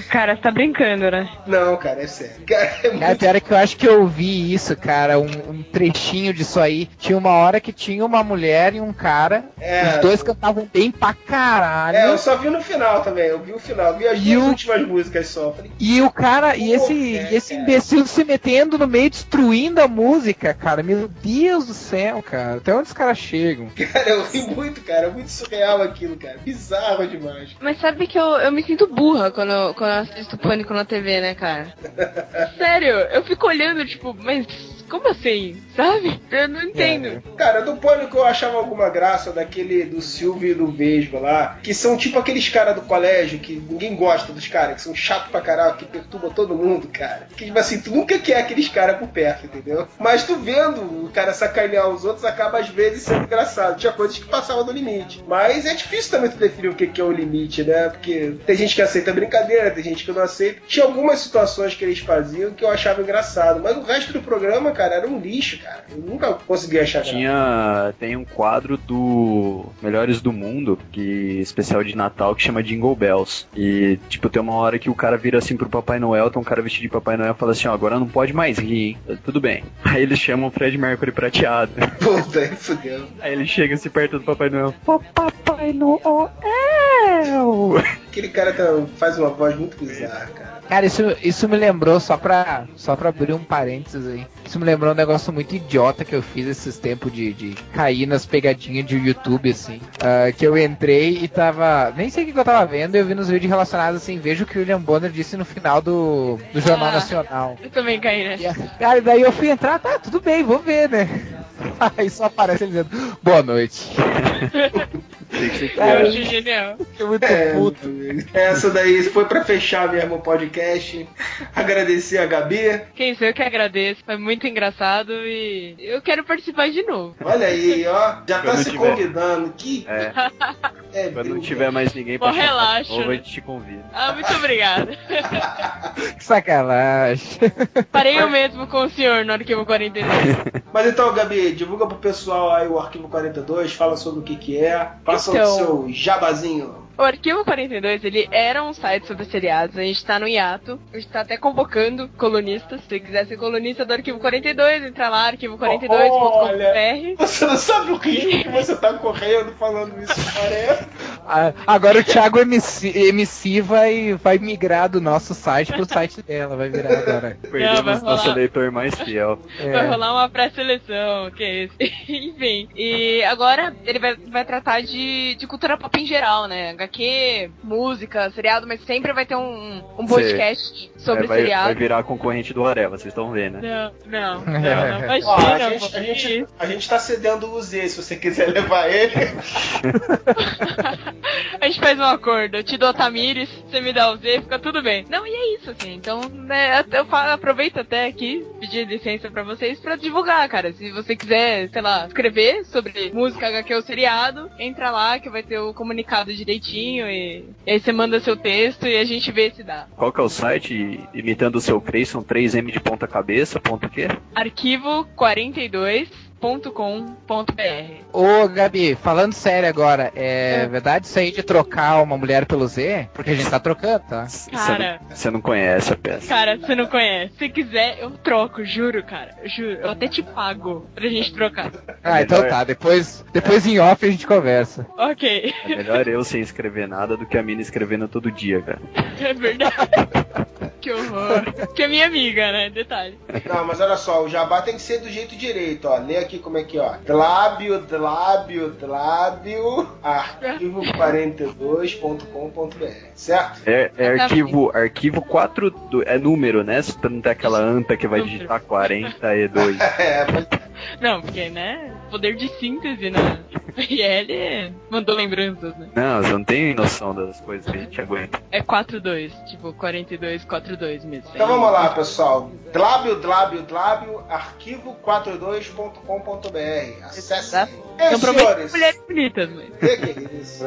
Cara, você tá brincando, né? Não, cara, é sério. Cara, é muito... Cara, pior é que eu acho que eu vi isso, cara, um, um trechinho disso aí. Tinha uma hora que tinha uma mulher e um cara. É. Os dois cantavam bem pra caralho. É, eu só vi no final também. Eu vi o final. Vi as E duas o- últimas músicas só. Falei, E o cara, e esse, e esse cara. imbecil se metendo no meio, destruindo a música, cara. Meu Deus do céu, cara. Até onde os caras chegam? cara, eu ri muito, cara. É muito surreal aquilo, cara. Bizarro demais. Mas sabe que eu, eu me sinto burra quando, eu- quando eu assisto Pânico na TV, né, cara? Sério, eu fico olhando, tipo, mas como assim? Sabe? Eu não entendo. Cara, do Pânico eu achava alguma graça daquele do Silvio e do Vesgo lá, que são tipo aqueles caras do colégio que ninguém gosta dos caras, que são chatos pra caralho, que perturbam todo mundo, cara. Que tipo assim, tu nunca quer aqueles caras por perto, entendeu? Mas tu vendo o cara sacanear os outros acaba às vezes sendo engraçado. Tinha coisas que passavam do limite. Mas é difícil também tu definir o que é o limite, né? Porque tem gente que aceita brincadeira, tem gente que não aceita. Tinha algumas situações que eles faziam que eu achava engraçado, mas o resto do programa, cara, era um lixo, cara. Eu nunca consegui achar. Tinha. Tem um quadro do Melhores do Mundo, que especial de Natal, que chama Jingle Bells. E, tipo, tem uma hora que o cara vira assim pro Papai Noel, tem um cara vestido de Papai Noel e fala assim, ó, agora não pode mais rir, hein? Tudo bem. Aí eles chamam o Fred Mercury prateado. Puta, fudeu. Aí ele chega assim perto do Papai Noel. Ô Papai Noel! Aquele cara tá- faz uma voz muito bizarra, cara. Cara, isso, isso me lembrou, só pra, só pra abrir um parênteses aí. Isso me lembrou um negócio muito idiota que eu fiz esses tempos de, de cair nas pegadinhas de YouTube, assim. Ah, que eu entrei e tava. Nem sei o que eu tava vendo, e eu vi nos vídeos relacionados assim, vejo o que o William Bonner disse no final do, do Jornal Ah. Nacional. Eu também caí nessa. Cara, daí eu fui entrar, tá, tudo bem, vou ver, né? Aí só aparece ele dizendo, boa noite. Eu Cara, achei genial. fiquei muito É, puto. essa daí foi pra fechar mesmo o podcast. Agradecer a Gabi. Quem sou eu que agradeço. Foi muito engraçado e eu quero participar de novo. Olha aí, ó. Já tá Quando se tiver. convidando. Que É, é, quando não tiver mais ninguém pra chamar, relaxa, ou a né? gente te convida. Ah, muito obrigada. Que sacanagem. Parei eu mesmo com o senhor no arquivo 42. Mas então, Gabi, divulga pro pessoal aí o Arquivo 42, fala sobre o que que é. Faça Então. o seu jabazinho. O Arquivo 42, ele era um site sobre seriados, a gente tá no hiato, a gente tá até convocando colunistas, se quiser ser colunista do Arquivo 42, entra lá, arquivo42.com.br. Você não sabe o risco que você tá correndo falando isso, parece. Agora o Thiago MC, MC vai, vai migrar do nosso site pro site dela, vai virar agora. Não, vai Perdemos nosso rolar. leitor mais fiel. Vai É. rolar uma pré-seleção, que é esse. Enfim. E agora ele vai, vai tratar de, de cultura pop em geral, né? HQ, música, seriado, mas sempre vai ter um, um podcast sobre É, vai, seriado. vai virar concorrente do Areva, vocês estão vendo, né? Não, não, não, não. Imagina, Ó, a, gente, a, gente, a gente tá cedendo o Z, se você quiser levar ele. A gente faz um acordo. Eu te dou a Tamires, você me dá o Z, fica tudo bem. Não, e é isso, assim. Então, né, até- eu falo, aproveito até aqui, pedir licença pra vocês pra divulgar, cara. Se você quiser, sei lá, escrever sobre música HQ ou seriado, entra lá que vai ter o comunicado direitinho e, e aí você manda seu texto e a gente vê se dá. Qual que é o site? Imitando o seu Creyson, 3M de ponta cabeça, ponto o quê? Arquivo 42.com.br Ô, Gabi, falando sério agora, é, verdade isso aí de trocar uma mulher pelo Z? Porque a gente tá trocando, tá? Cara. Você não, não conhece a peça. Cara, você não conhece. Se quiser, eu troco, juro, cara. Eu juro. Eu até te pago pra gente trocar. Ah, então tá, depois, depois em off a gente conversa. Ok. É melhor eu sem escrever nada do que a mina escrevendo todo dia, cara. É verdade. que horror. Que é minha amiga, né? Detalhe. Não, mas olha só, o jabá tem que ser do jeito direito, ó. Lê aqui como é que, ó. Dlábio, dlábio, dlábio, arquivo42.com.br, certo? É, é arquivo, arquivo 4, do, é número, né? Se não tem aquela anta que vai digitar 42. É, mas Não, porque, né? Poder de síntese, né? E ele mandou lembranças, né? Não, você não tem noção das coisas que a gente aguenta. É 4-2, tipo 42, 4-2 mesmo. Então vamos lá, pessoal. Dlábio, dlábio, dlábio, arquivo42.com.br. Acesse. É, senhores. mulheres bonitas, mas. Que que é isso?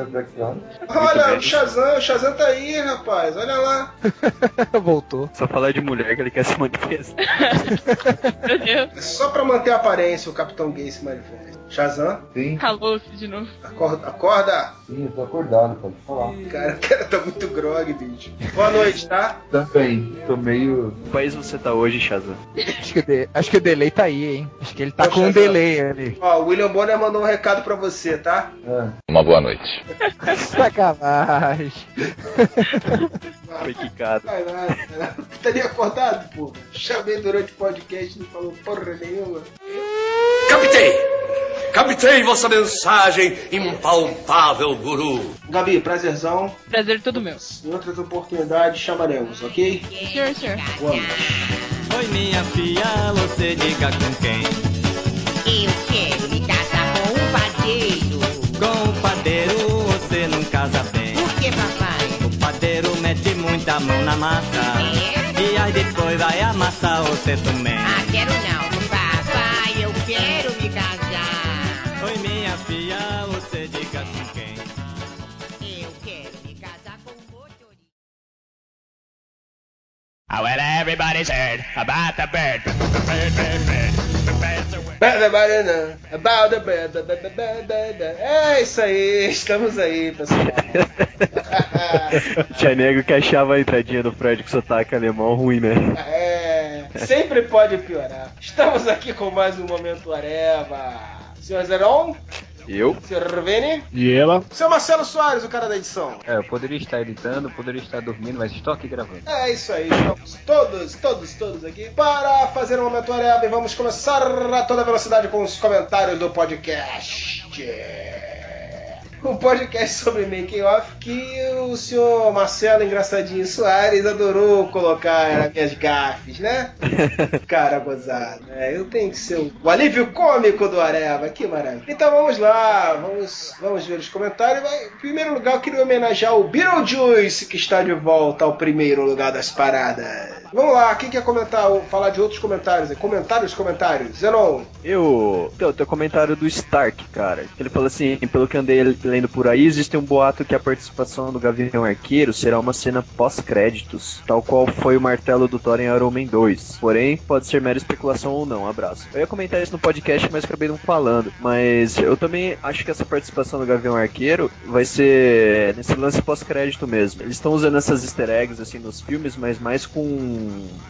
Olha, o Shazam, o Shazam tá aí, rapaz. Olha lá. Voltou. Só falar de mulher que ele quer se manifestar. É só pra manter a aparência o Capitão Gay se manifesta. Shazam, Sim, Calou-se de novo. acorda. acorda. Sim, eu tô acordado, pode falar. Cara, o cara tá muito grog, bicho. Boa noite, tá? Também, tô meio. Que país você tá hoje, Shazam? Acho que, o de- acho que o delay tá aí, hein? Acho que ele tá Ô, com um delay ali. Ó, o William Bonner mandou um recado pra você, tá? Ah, Uma boa noite. Sacanagem. Foi quicado. Caralho, cara. Estaria acordado, pô. Chamei durante o podcast e não falou porra nenhuma. Captei! Captei vossa mensagem, impalpável guru. Gabi, prazerzão. Prazer todo meu. Em outras oportunidades chamaremos, ok? Senhor, senhor. Boa noite. Oi, minha filha, você diga com quem? Eu quero me casar com um padeiro. Com o padeiro você não casa bem. Por que, papai? O padeiro mete muita mão na massa. E aí depois vai amassar você também. Ah, quero não. Papai, eu quero me casar. Oi, minha filha, well, everybody's heard about the bird. Bird, bird, bird. About the da. É isso aí, estamos aí, pessoal. Tinha nego que achava a entradinha do Fred com sotaque alemão ruim, né? É, sempre pode piorar. Estamos aqui com mais um Momento Areva. Senhor Zeron, Eu? senhor E ela? seu Marcelo Soares, o cara da edição. É, eu poderia estar editando, poderia estar dormindo, mas estou aqui gravando. É isso aí, estamos todos, todos, todos aqui para fazer um Momento e vamos começar a toda velocidade com os comentários do podcast. Um podcast sobre making off que o senhor Marcelo Engraçadinho Soares adorou colocar nas minhas gafes, né? Cara gozado, né? Eu tenho que ser o, o alívio cômico do Areva, que maravilha. Então vamos lá, vamos, vamos ver os comentários. Em primeiro lugar, eu queria homenagear o Beetlejuice, que está de volta ao primeiro lugar das paradas. Vamos lá, quem quer comentar ou falar de outros comentários? Comentários, comentários. Zenon, Eu. Teu, teu comentário do Stark, cara. Ele falou assim: pelo que andei lendo por aí, existe um boato que a participação do Gavião Arqueiro será uma cena pós-créditos, tal qual foi o martelo do Thor em Iron Man 2. Porém, pode ser mera especulação ou não. Abraço. Eu ia comentar isso no podcast, mas acabei não falando. Mas eu também acho que essa participação do Gavião Arqueiro vai ser nesse lance pós-crédito mesmo. Eles estão usando essas easter eggs assim nos filmes, mas mais com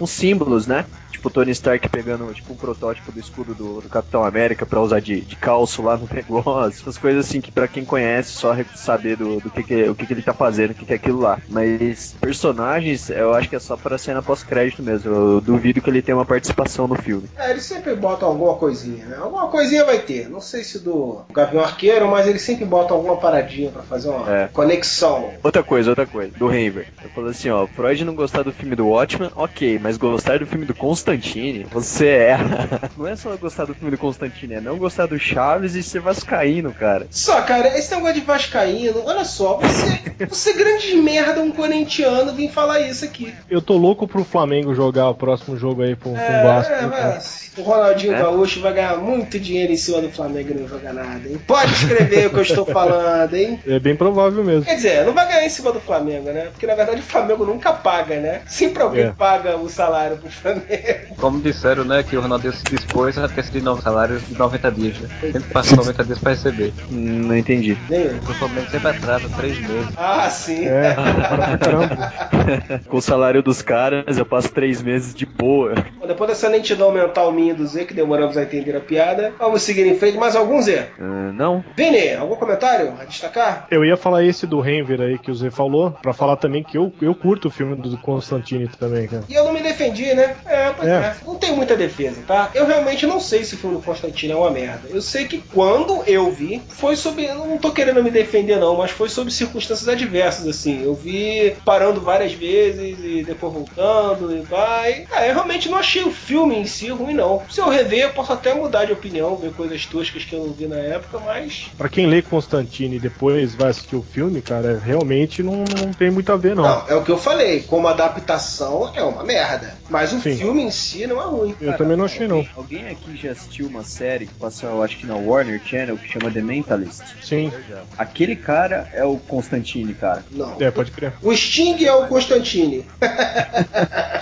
uns símbolos, né? Tipo o Tony Stark pegando tipo um protótipo do escudo do, do Capitão América pra usar de, de calço lá no negócio. Essas coisas assim que pra quem conhece só saber do, do que, que o que, que ele tá fazendo, o que, que é aquilo lá. Mas personagens, eu acho que é só pra cena pós-crédito mesmo. Eu duvido que ele tenha uma participação no filme. É, eles sempre botam alguma coisinha, né? Alguma coisinha vai ter. Não sei se do Gavião Arqueiro, mas eles sempre botam alguma paradinha pra fazer uma É. conexão. Outra coisa, outra coisa, do Renver. Eu falei assim, ó, Freud não gostar do filme do Watchmen, ok, mas gostar do filme do Constantine, você erra. Não é só gostar do filme do Constantine, é não gostar do Chaves e ser vascaíno, cara. Só, cara, esse negócio de Vascaíno, olha só, você, você grande merda, um corintiano, vim falar isso aqui. Eu tô louco pro Flamengo jogar o próximo jogo aí com, com o Vasco. É, cara? mas o Ronaldinho É? Gaúcho vai ganhar muito dinheiro em cima do Flamengo e não joga nada, hein? Pode escrever o que eu estou falando, hein? É bem provável mesmo. Quer dizer, não vai ganhar em cima do Flamengo, né? Porque na verdade o Flamengo nunca paga, né? Sempre alguém É. paga o salário pro Flamengo. Como disseram, né, que o Ronaldinho se dispôs a ter de novo salários de 90 dias, né? Sempre passa 90 dias pra receber. Não entendi. Nem eu. O Flamengo sempre atrasa três meses. Ah, sim. É. Com o salário dos caras, eu passo três meses de boa. Bom, Depois dessa lentidão mental minha do Z, que demoramos a entender a piada, vamos seguir em frente. Mais algum, Z? Ah, não. Vini, algum comentário a destacar? Eu ia falar esse do Renver aí que o Zé falou, pra falar também que eu, eu curto o filme do Constantine também, cara. E eu não me defendi, né? É, pois é. É. Não tem muita defesa, tá? Eu realmente não sei se o filme do Constantino é uma merda. Eu sei que quando eu vi, foi sobre. Eu não tô querendo me defender, não, mas foi sobre circunstâncias adversas, assim. Eu vi parando várias vezes e depois voltando e vai. É, eu realmente não achei o filme em si ruim, não. Se eu rever, eu posso até mudar de opinião, ver coisas toscas que eu não vi na época, mas. Pra quem lê Constantine e depois vai assistir o filme, cara, realmente não, não tem muito a ver, não. Não, é o que eu falei. Como adaptação é uma merda. Mas o Sim. filme em si não é ruim. Eu também não achei, não. Alguém aqui já assistiu uma série que passa, eu acho que na Warner Channel, que chama The Mentalist? Sim. Aquele cara é o Constantine, cara. Não. É, pode crer. O Sting é o Constantine.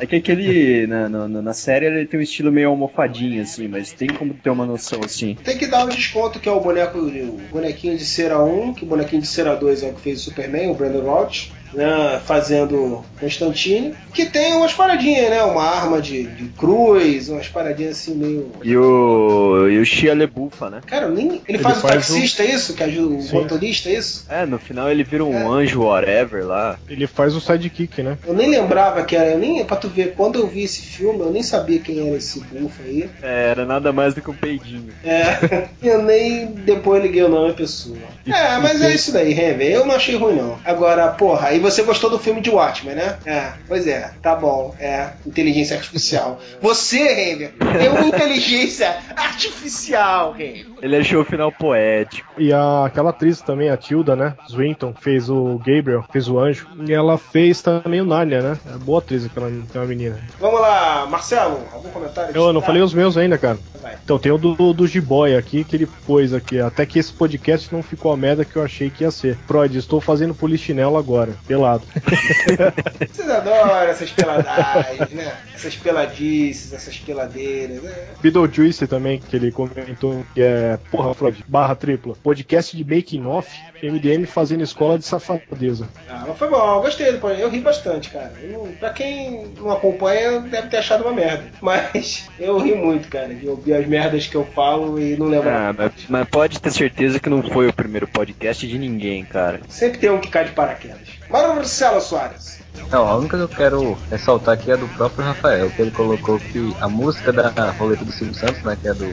É que aquele, na, na, na série, ele tem um estilo meio almofadinho, assim, mas tem como ter uma noção, assim. Tem que dar um desconto que é o boneco, o bonequinho de cera 1, que o bonequinho de cera 2 é o que fez o Superman, o Brandon Routh, né, fazendo Constantine, que tem umas paradinhas, né, uma arma de, de cruz, umas paradinhas assim meio... E o, e o Shia LeBufa, né? Cara, nem... ele, Ele faz, o faz taxista, é isso? Que ajuda o Sim. motorista, é isso? É, no final ele vira um anjo whatever lá. Ele faz o sidekick, né? Eu nem lembrava que era, eu nem, pra tu ver, quando eu vi esse filme, eu nem sabia quem era esse bufo aí. É, era nada mais do que um peidinho. É, eu nem depois liguei o nome à pessoa. É, mas é isso daí, Renver. Eu não achei ruim, não. Agora, porra, aí você gostou do filme de Watchmen, né? É, pois é, tá bom. É, inteligência artificial. Você, Renver, tem uma inteligência artificial, Renver. Ele achou o final poético. E a, aquela atriz também, a Tilda, né? Swinton, fez o Gabriel, fez o anjo. E ela fez também o Narnia, né? É boa atriz aquela, aquela menina. Vamos lá, Marcelo, algum comentário? Eu não falei os meus ainda, cara. Vai. Então tem o do, do G-Boy aqui, que ele pôs aqui. Até que esse podcast não ficou a merda que eu achei que ia ser. Freud, estou fazendo polichinelo agora, pelado. Vocês adoram essas peladagens, né? Essas peladices, essas peladeiras, né? Beetlejuice também, que ele comentou que é, porra, Freud, barra tripla. Podcast de making off, MDM fazendo escola de safadeza. Ah, mas foi bom, eu gostei do podcast. Eu ri bastante, cara. Eu pra quem não acompanha, deve ter achado uma merda. Mas eu ri muito, cara, de ouvir as merdas que eu falo e não lembrar. Ah, mas, mas pode ter certeza que não foi o primeiro podcast de ninguém, cara. Sempre tem um que cai de paraquedas. Marcelo Soares. Não, a única que eu quero ressaltar aqui é do próprio Rafael, que ele colocou que a música da roleta do Silvio Santos, né, que é do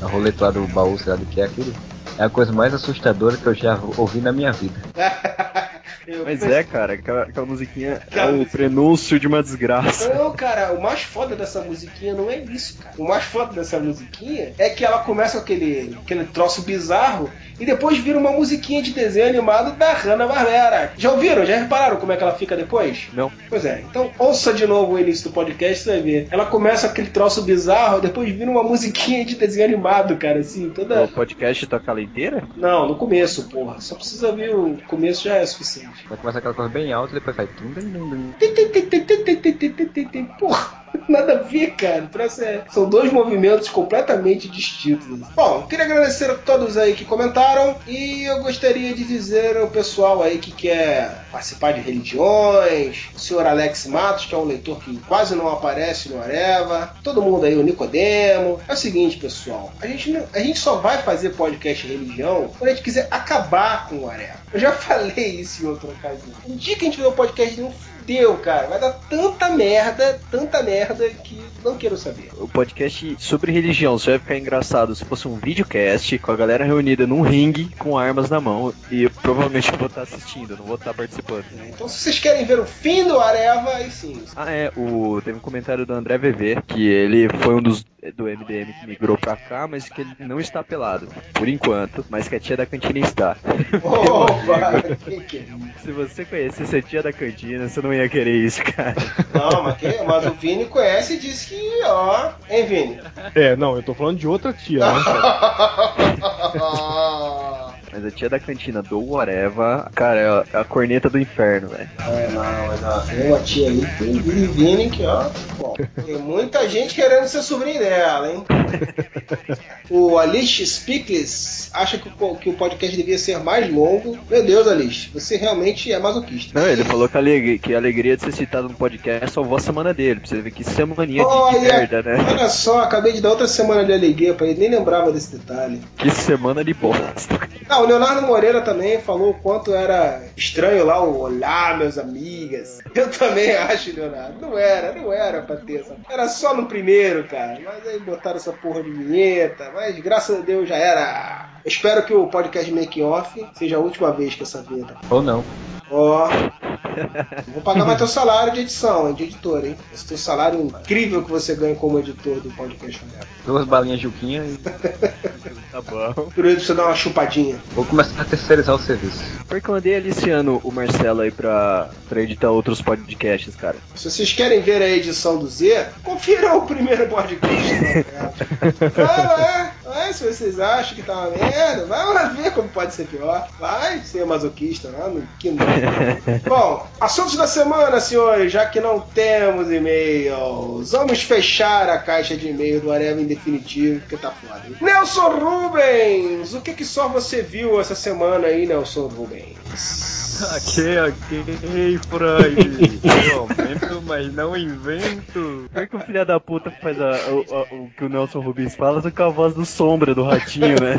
a roleta lá do baú, sei lá do que é aquilo, é a coisa mais assustadora que eu já ouvi na minha vida. Mas é, cara, aquela, aquela musiquinha é o prenúncio de uma desgraça. Não, cara, o mais foda dessa musiquinha não é isso, cara. O mais foda dessa musiquinha é que ela começa com aquele, aquele troço bizarro e depois vira uma musiquinha de desenho animado da Hanna-Barbera. Já ouviram? Já repararam como é que ela fica depois? Não. Pois é, então ouça de novo o início do podcast, você vai ver. Ela começa com aquele troço bizarro, depois vira uma musiquinha de desenho animado, cara, assim, toda... O podcast toca ela inteira? Não, no começo, porra. Só precisa ver o começo já é suficiente. Vai começar aquela coisa bem alta e depois vai. Porra! nada a ver, cara. É, São dois movimentos completamente distintos. Bom, queria agradecer a todos aí que comentaram e eu gostaria de dizer ao pessoal aí que quer participar de religiões, o senhor Alex Matos, que é um leitor que quase não aparece no Areva, todo mundo aí, o Nicodemo. É o seguinte, pessoal, a gente, não- a gente só vai fazer podcast religião quando a gente quiser acabar com o Areva. Eu já falei isso em outra ocasião. Um dia que a gente fizer um podcast um fudeu, cara. Vai dar tanta merda, tanta merda que não quero saber. O podcast sobre religião só ia ficar engraçado se fosse um videocast com a galera reunida num ringue com armas na mão e eu provavelmente vou estar assistindo, não vou estar participando. Então, se vocês querem ver o fim do Areva, aí sim. Ah, é, o, teve um comentário do André VV que ele foi um dos do MDM que migrou pra cá, mas que ele não está pelado, por enquanto, mas que a tia da cantina está. Opa, que que é isso? Se você conhecesse a tia da cantina, você não ia querer isso, cara. Não, mas, que, mas o Vini conhece e disse que, ó. Hein, Vini? É, não, eu tô falando de outra tia, né? Mas a tia da cantina do Oreva, cara, é a, corneta do inferno, velho. É, não, mas ó, tem uma tia aí, tem Vini Vini que, ó. Bom, tem muita gente querendo ser sobrinho dela, hein? O Alice Spickles acha que o, que o podcast devia ser mais longo. Meu Deus, Alice, você realmente é masoquista. Não, ele falou que a, aleg- que a alegria de ser citado no podcast salvou a semana dele. Pra você ver que semaninha de, de Olha, merda, né? olha só, acabei de dar outra semana de alegria pra ele, nem lembrava desse detalhe. Que semana de bosta. Ah, o Leonardo Moreira também falou o quanto era estranho lá o Olá, meus amigas. Eu também acho, Leonardo. Não era, não era pra ter essa. Era só no primeiro, cara. Mas aí botaram essa porra de vinheta. Mas graças a Deus já era. Eu espero que o podcast Make Off seja a última vez que essa vinheta. Ou não. Ó. Vou pagar mais teu salário de edição, de editor, hein? Esse teu salário incrível que você ganha como editor do podcast Neto. Duas balinhas Juquinha e. Tá bom. Por isso você dar uma chupadinha. Vou começar a terceirizar o serviço. Porque eu andei aliciando o Marcelo aí pra, pra editar outros podcasts, cara. Se vocês querem ver a edição do Z, confira o primeiro podcast. né? Vai lá, vai, se vocês acham que tá uma merda, vai lá ver como pode ser pior. Vai ser masoquista lá no que não. Bom, assuntos da semana, senhores, já que não temos e-mails, vamos fechar a caixa de e-mail do Areva em definitivo, porque tá foda. hein? Nelson Rubens, o que que só você viu essa semana aí, Nelson Rubens? Ok, ok, Freud. Eu aumento, mas não invento. Por que o filho da puta faz a- o, a- o que o Nelson Rubens fala, só com a voz do Sombra, do Ratinho, né?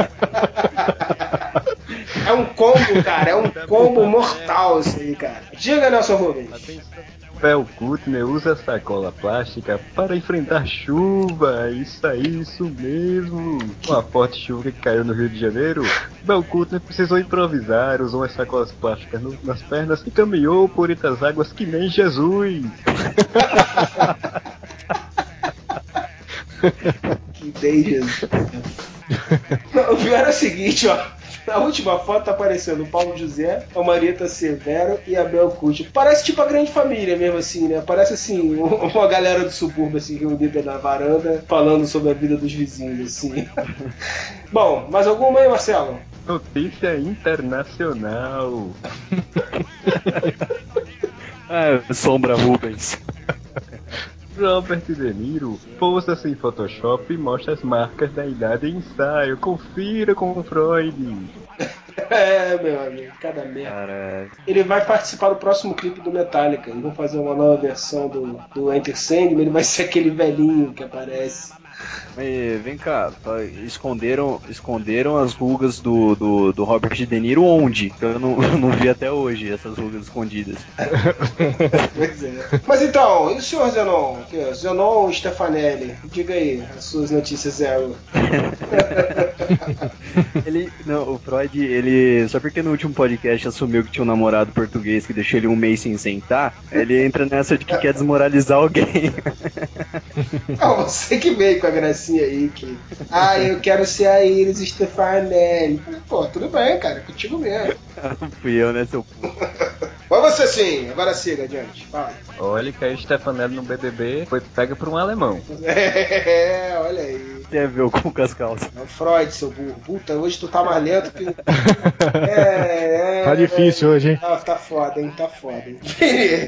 É um combo, cara, é um combo mortal isso aí, cara. Diga, Nelson Rubens. Fel Kutner usa sacola plástica para enfrentar chuva. Isso aí, isso mesmo. Com a forte chuva que caiu no Rio de Janeiro, Bel Kutner precisou improvisar, usou as sacolas plásticas no- nas pernas e caminhou por entre as águas que nem Jesus. Que bem, Jesus. Não, o pior é o seguinte, ó. Na última foto tá aparecendo o Paulo José, a Marieta Severo e a Bel Cucci. Parece tipo a grande família mesmo, assim, né? Parece assim, uma galera do subúrbio, assim, reunida na varanda, falando sobre a vida dos vizinhos, assim. Bom, mais alguma aí, Marcelo? Notícia internacional. Ah, Sombra Rubens. Robert De Niro pousa-se em Photoshop e mostra as marcas da idade em ensaio. Confira com Freud. É, meu amigo, cada merda. Ele vai participar do próximo clipe do Metallica. Eles vão fazer uma nova versão do, do Enter Sandman. Ele vai ser aquele velhinho que aparece. Vem cá, tá, esconderam, esconderam as rugas do, do, do Robert De Niro onde? Eu não, eu não vi até hoje essas rugas escondidas. Pois é. Mas então, e o senhor Zenon? Ó, Zenon Stefanelli, diga aí as suas notícias zero. Ele, não, o Freud, ele, só porque no último podcast assumiu que tinha um namorado português que deixou ele um mês sem sentar, ele entra nessa de que quer desmoralizar alguém. Ah, você que veio com a gracinha aí, que. Ah, eu quero ser a Iris Stefanelli. Pô, tudo bem, cara, contigo mesmo. Fui eu, né, seu Mas você sim, agora siga adiante. Fala. Olha que aí Stefanelli no BBB foi pega por um alemão. É, olha aí. Tem a ver com o Cascalça. É o Freud, seu burro. Puta, hoje tu tá mais lento que. É, é. Tá difícil hoje, hein? Ah, tá foda, hein? Tá foda, hein?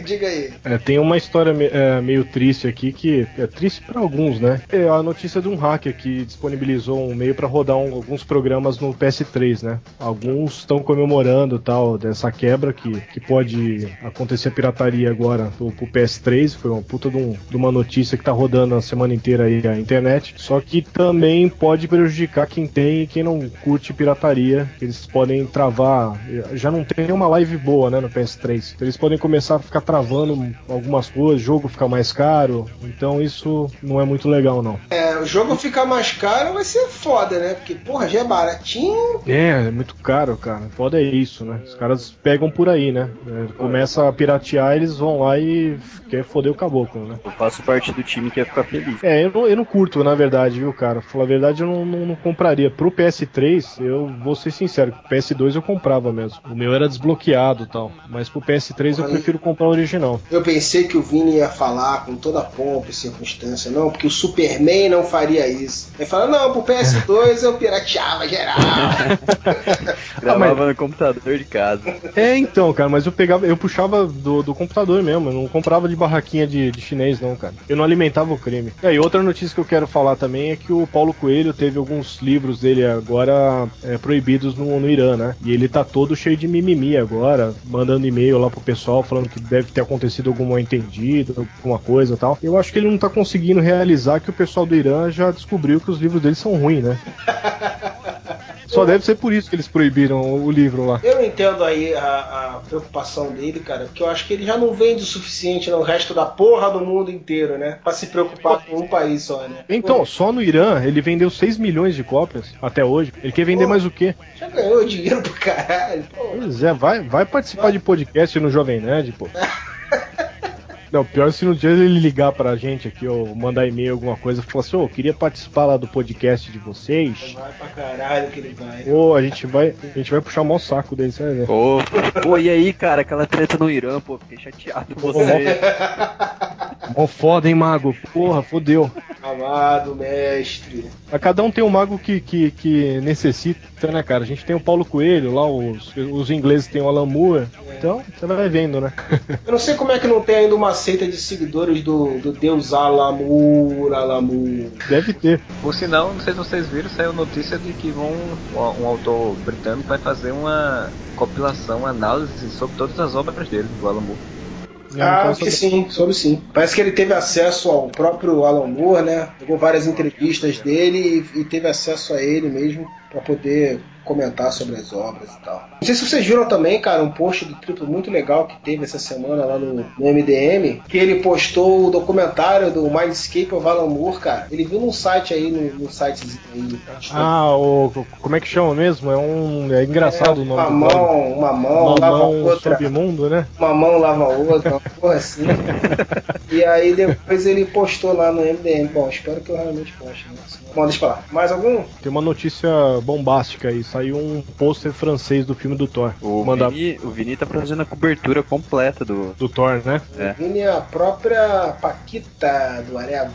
Diga aí. É, tem uma história me- é, meio triste aqui que é triste pra alguns, né? É a notícia de um hacker que disponibilizou um meio pra rodar um- alguns programas no PS3, né? Alguns estão comemorando tal dessa quebra que, que pode acontecer a pirataria agora pro, pro PS3. Foi uma puta de, um- de uma notícia que tá rodando a semana inteira aí a internet. Só que também pode prejudicar quem tem e quem não curte pirataria. Eles podem travar. Já não tem uma live boa, né, no PS3. Eles podem começar a ficar travando algumas coisas, o jogo ficar mais caro. Então isso não é muito legal, não. É, o jogo ficar mais caro vai ser foda, né? Porque, porra, já é baratinho. É, é muito caro, cara. Foda é isso, né? Os caras pegam por aí, né? É, começa a piratear, eles vão lá e quer foder o caboclo, né? Eu faço parte do time que ia ficar feliz. É, eu não, eu não curto, na verdade, viu, cara? Falar a verdade, eu não, não- não compraria. Pro PS3, eu vou ser sincero, PS2 eu comprava mesmo. O meu era desbloqueado e tal. Mas pro PS3 eu prefiro comprar o original. Eu pensei que o Vini ia falar com toda a pompa e circunstância, não, porque o Superman não faria isso. Ele fala, não, pro PS2 eu pirateava geral. Gravava no computador de casa. É, então, cara, mas eu pegava, eu puxava do, do computador mesmo, eu não comprava de barraquinha de, de chinês, não, cara. Eu não alimentava o crime. É, e outra notícia que eu quero falar também é que o Paulo Coelho teve alguns livros dele agora é, proibidos no, no Irã, né? E ele tá todo cheio de mimimi agora, mandando e-mail lá pro pessoal falando que deve ter acontecido algum mal entendido, alguma coisa e tal. Eu acho que ele não tá conseguindo realizar que o pessoal do Irã já descobriu que os livros dele são ruins, né? Só deve ser por isso que eles proibiram o livro lá. Eu entendo aí a, a preocupação dele, cara, porque eu acho que ele já não vende o suficiente no resto da porra do mundo inteiro, né? Pra se preocupar com um país só, né? Então, só no Irã ele vendeu 6 milhões de cópias até hoje. Ele quer vender mais o quê? Já ganhou dinheiro pro caralho. Pô, Pois é, vai, vai participar de podcast no Jovem Nerd, pô. Não, pior é se no dia ele ligar pra gente aqui, ou mandar e-mail, alguma coisa, e falar assim, ô, eu queria participar lá do podcast de vocês. vai pra caralho que ele vai. Ou a gente vai. A gente vai puxar o maior saco dele, você vai ver. Pô, pô, e aí, cara, aquela treta no Irã, pô, fiquei chateado com você. Mó foda, hein, mago? Porra, fodeu. Amado mestre. Mas cada um tem um mago que, que, que necessita, né, cara? A gente tem o Paulo Coelho, lá os, os ingleses têm o Alan Moore. Então, você vai vendo, né? Eu não sei como é que não tem ainda uma seita de seguidores do, do deus Alamur, Alamur. Deve ter. Por sinal, não sei se vocês viram, saiu notícia de que vão um, um autor britânico vai fazer uma compilação, uma análise sobre todas as obras dele, do Alan Moore. Ah, acho que sim, soube sim. Parece que ele teve acesso ao próprio Alan Moore, né? Pegou várias entrevistas dele e, e teve acesso a ele mesmo pra poder comentar sobre as obras e tal. Não sei se vocês viram também, cara, um post do Triplo muito legal que teve essa semana lá no, no MDM, que ele postou o documentário do Mindscape of Alan Moore, cara. Ele viu num site aí, no, no sitezinho aí. Ah, o. Como é que chama mesmo? É um. É engraçado o nome uma do mão, blog. uma mão, Uma lava mão outra. submundo, né? Uma mão lava a outra, uma porra assim. e aí depois ele postou lá no MDM. Bom, espero que eu realmente poste. Né? Bom, deixa eu falar. Mais algum? Tem uma notícia bombástica aí. Saiu um pôster francês do filme do Thor. O, Mandar Vini, o Vini tá fazendo a cobertura completa do. do Thor, né? É. Vini é a própria Paquita do Areva.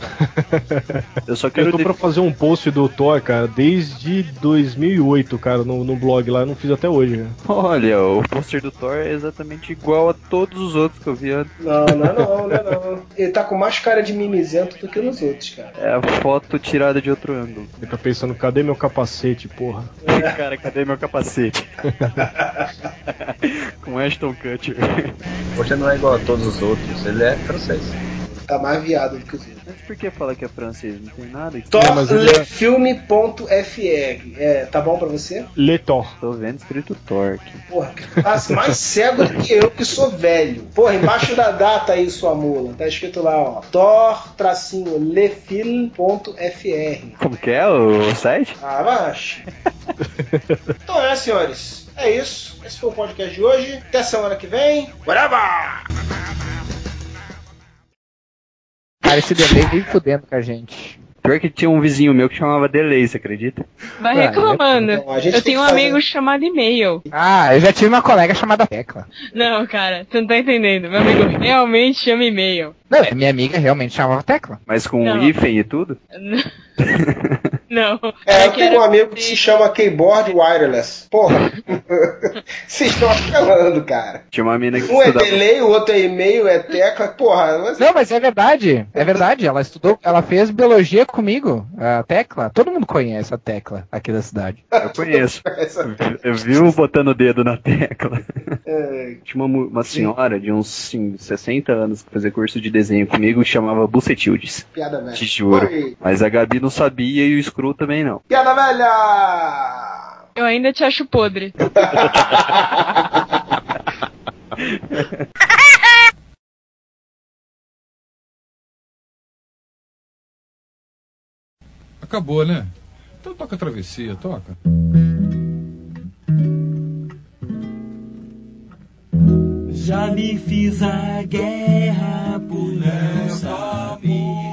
Eu só Eu quero. tô de- pra fazer um post do Thor, cara, desde 2008, cara, no, no blog lá. Eu não fiz até hoje, né? Olha, o pôster do Thor é exatamente igual a todos os outros que eu vi antes. Não, não é não, não é não. Ele tá com mais cara de mimizento do que nos outros, cara. É a foto tirada de outro ângulo. Ele tá pensando, cadê meu capacete, porra? Cara, cadê meu capacete? Com Ashton Kutcher. Você não é igual a todos os outros, ele é francês. Tá mais viado do que os outros. Mas por que falar que é francês? Não tem nada aqui. Torlefilme.fr. É, tá bom pra você? Le Thor. Tô vendo escrito Thor aqui. Porra, tá mais cego do que eu que sou velho. Porra, embaixo da data aí, sua mula. Tá escrito lá, ó. Tor-lefilm.fr. Como que é o site? Ah, baixo. então é, senhores. É isso. Esse foi o podcast de hoje. Até semana que vem. Whatever! Cara, esse delay veio fudendo com a gente. Pior que tinha um vizinho meu que chamava Delay, você acredita? Vai reclamando. então, eu tenho um fazer- amigo chamado e-mail. Ah, eu já tive uma colega chamada Tecla. Não, cara, você não tá entendendo. Meu amigo realmente chama e-mail. Não, minha amiga realmente chamava Tecla. Mas com Não. hífen e tudo? Não. É, eu eu tenho um amigo que se chama Keyboard Wireless. Porra. Vocês estão apelando, cara. Tinha uma mina que Um é delay, o outro é e-mail, é tecla. Porra, mas... Não, mas é verdade. É verdade. Ela estudou, ela fez biologia comigo. A Tecla. Todo mundo conhece a Tecla aqui da cidade. Eu conheço. Eu vivo botando o dedo na tecla. É, Tinha uma, uma senhora de uns sim, 60 anos que fazia curso de desenho comigo que chamava Bucetildes. piada velha. Te juro. Oi. Mas a Gabi não sabia e o Screw também não. Piada velha! Eu ainda te acho podre. Acabou, né? Então toca a travessia, toca. Já me fiz a guerra por não saber.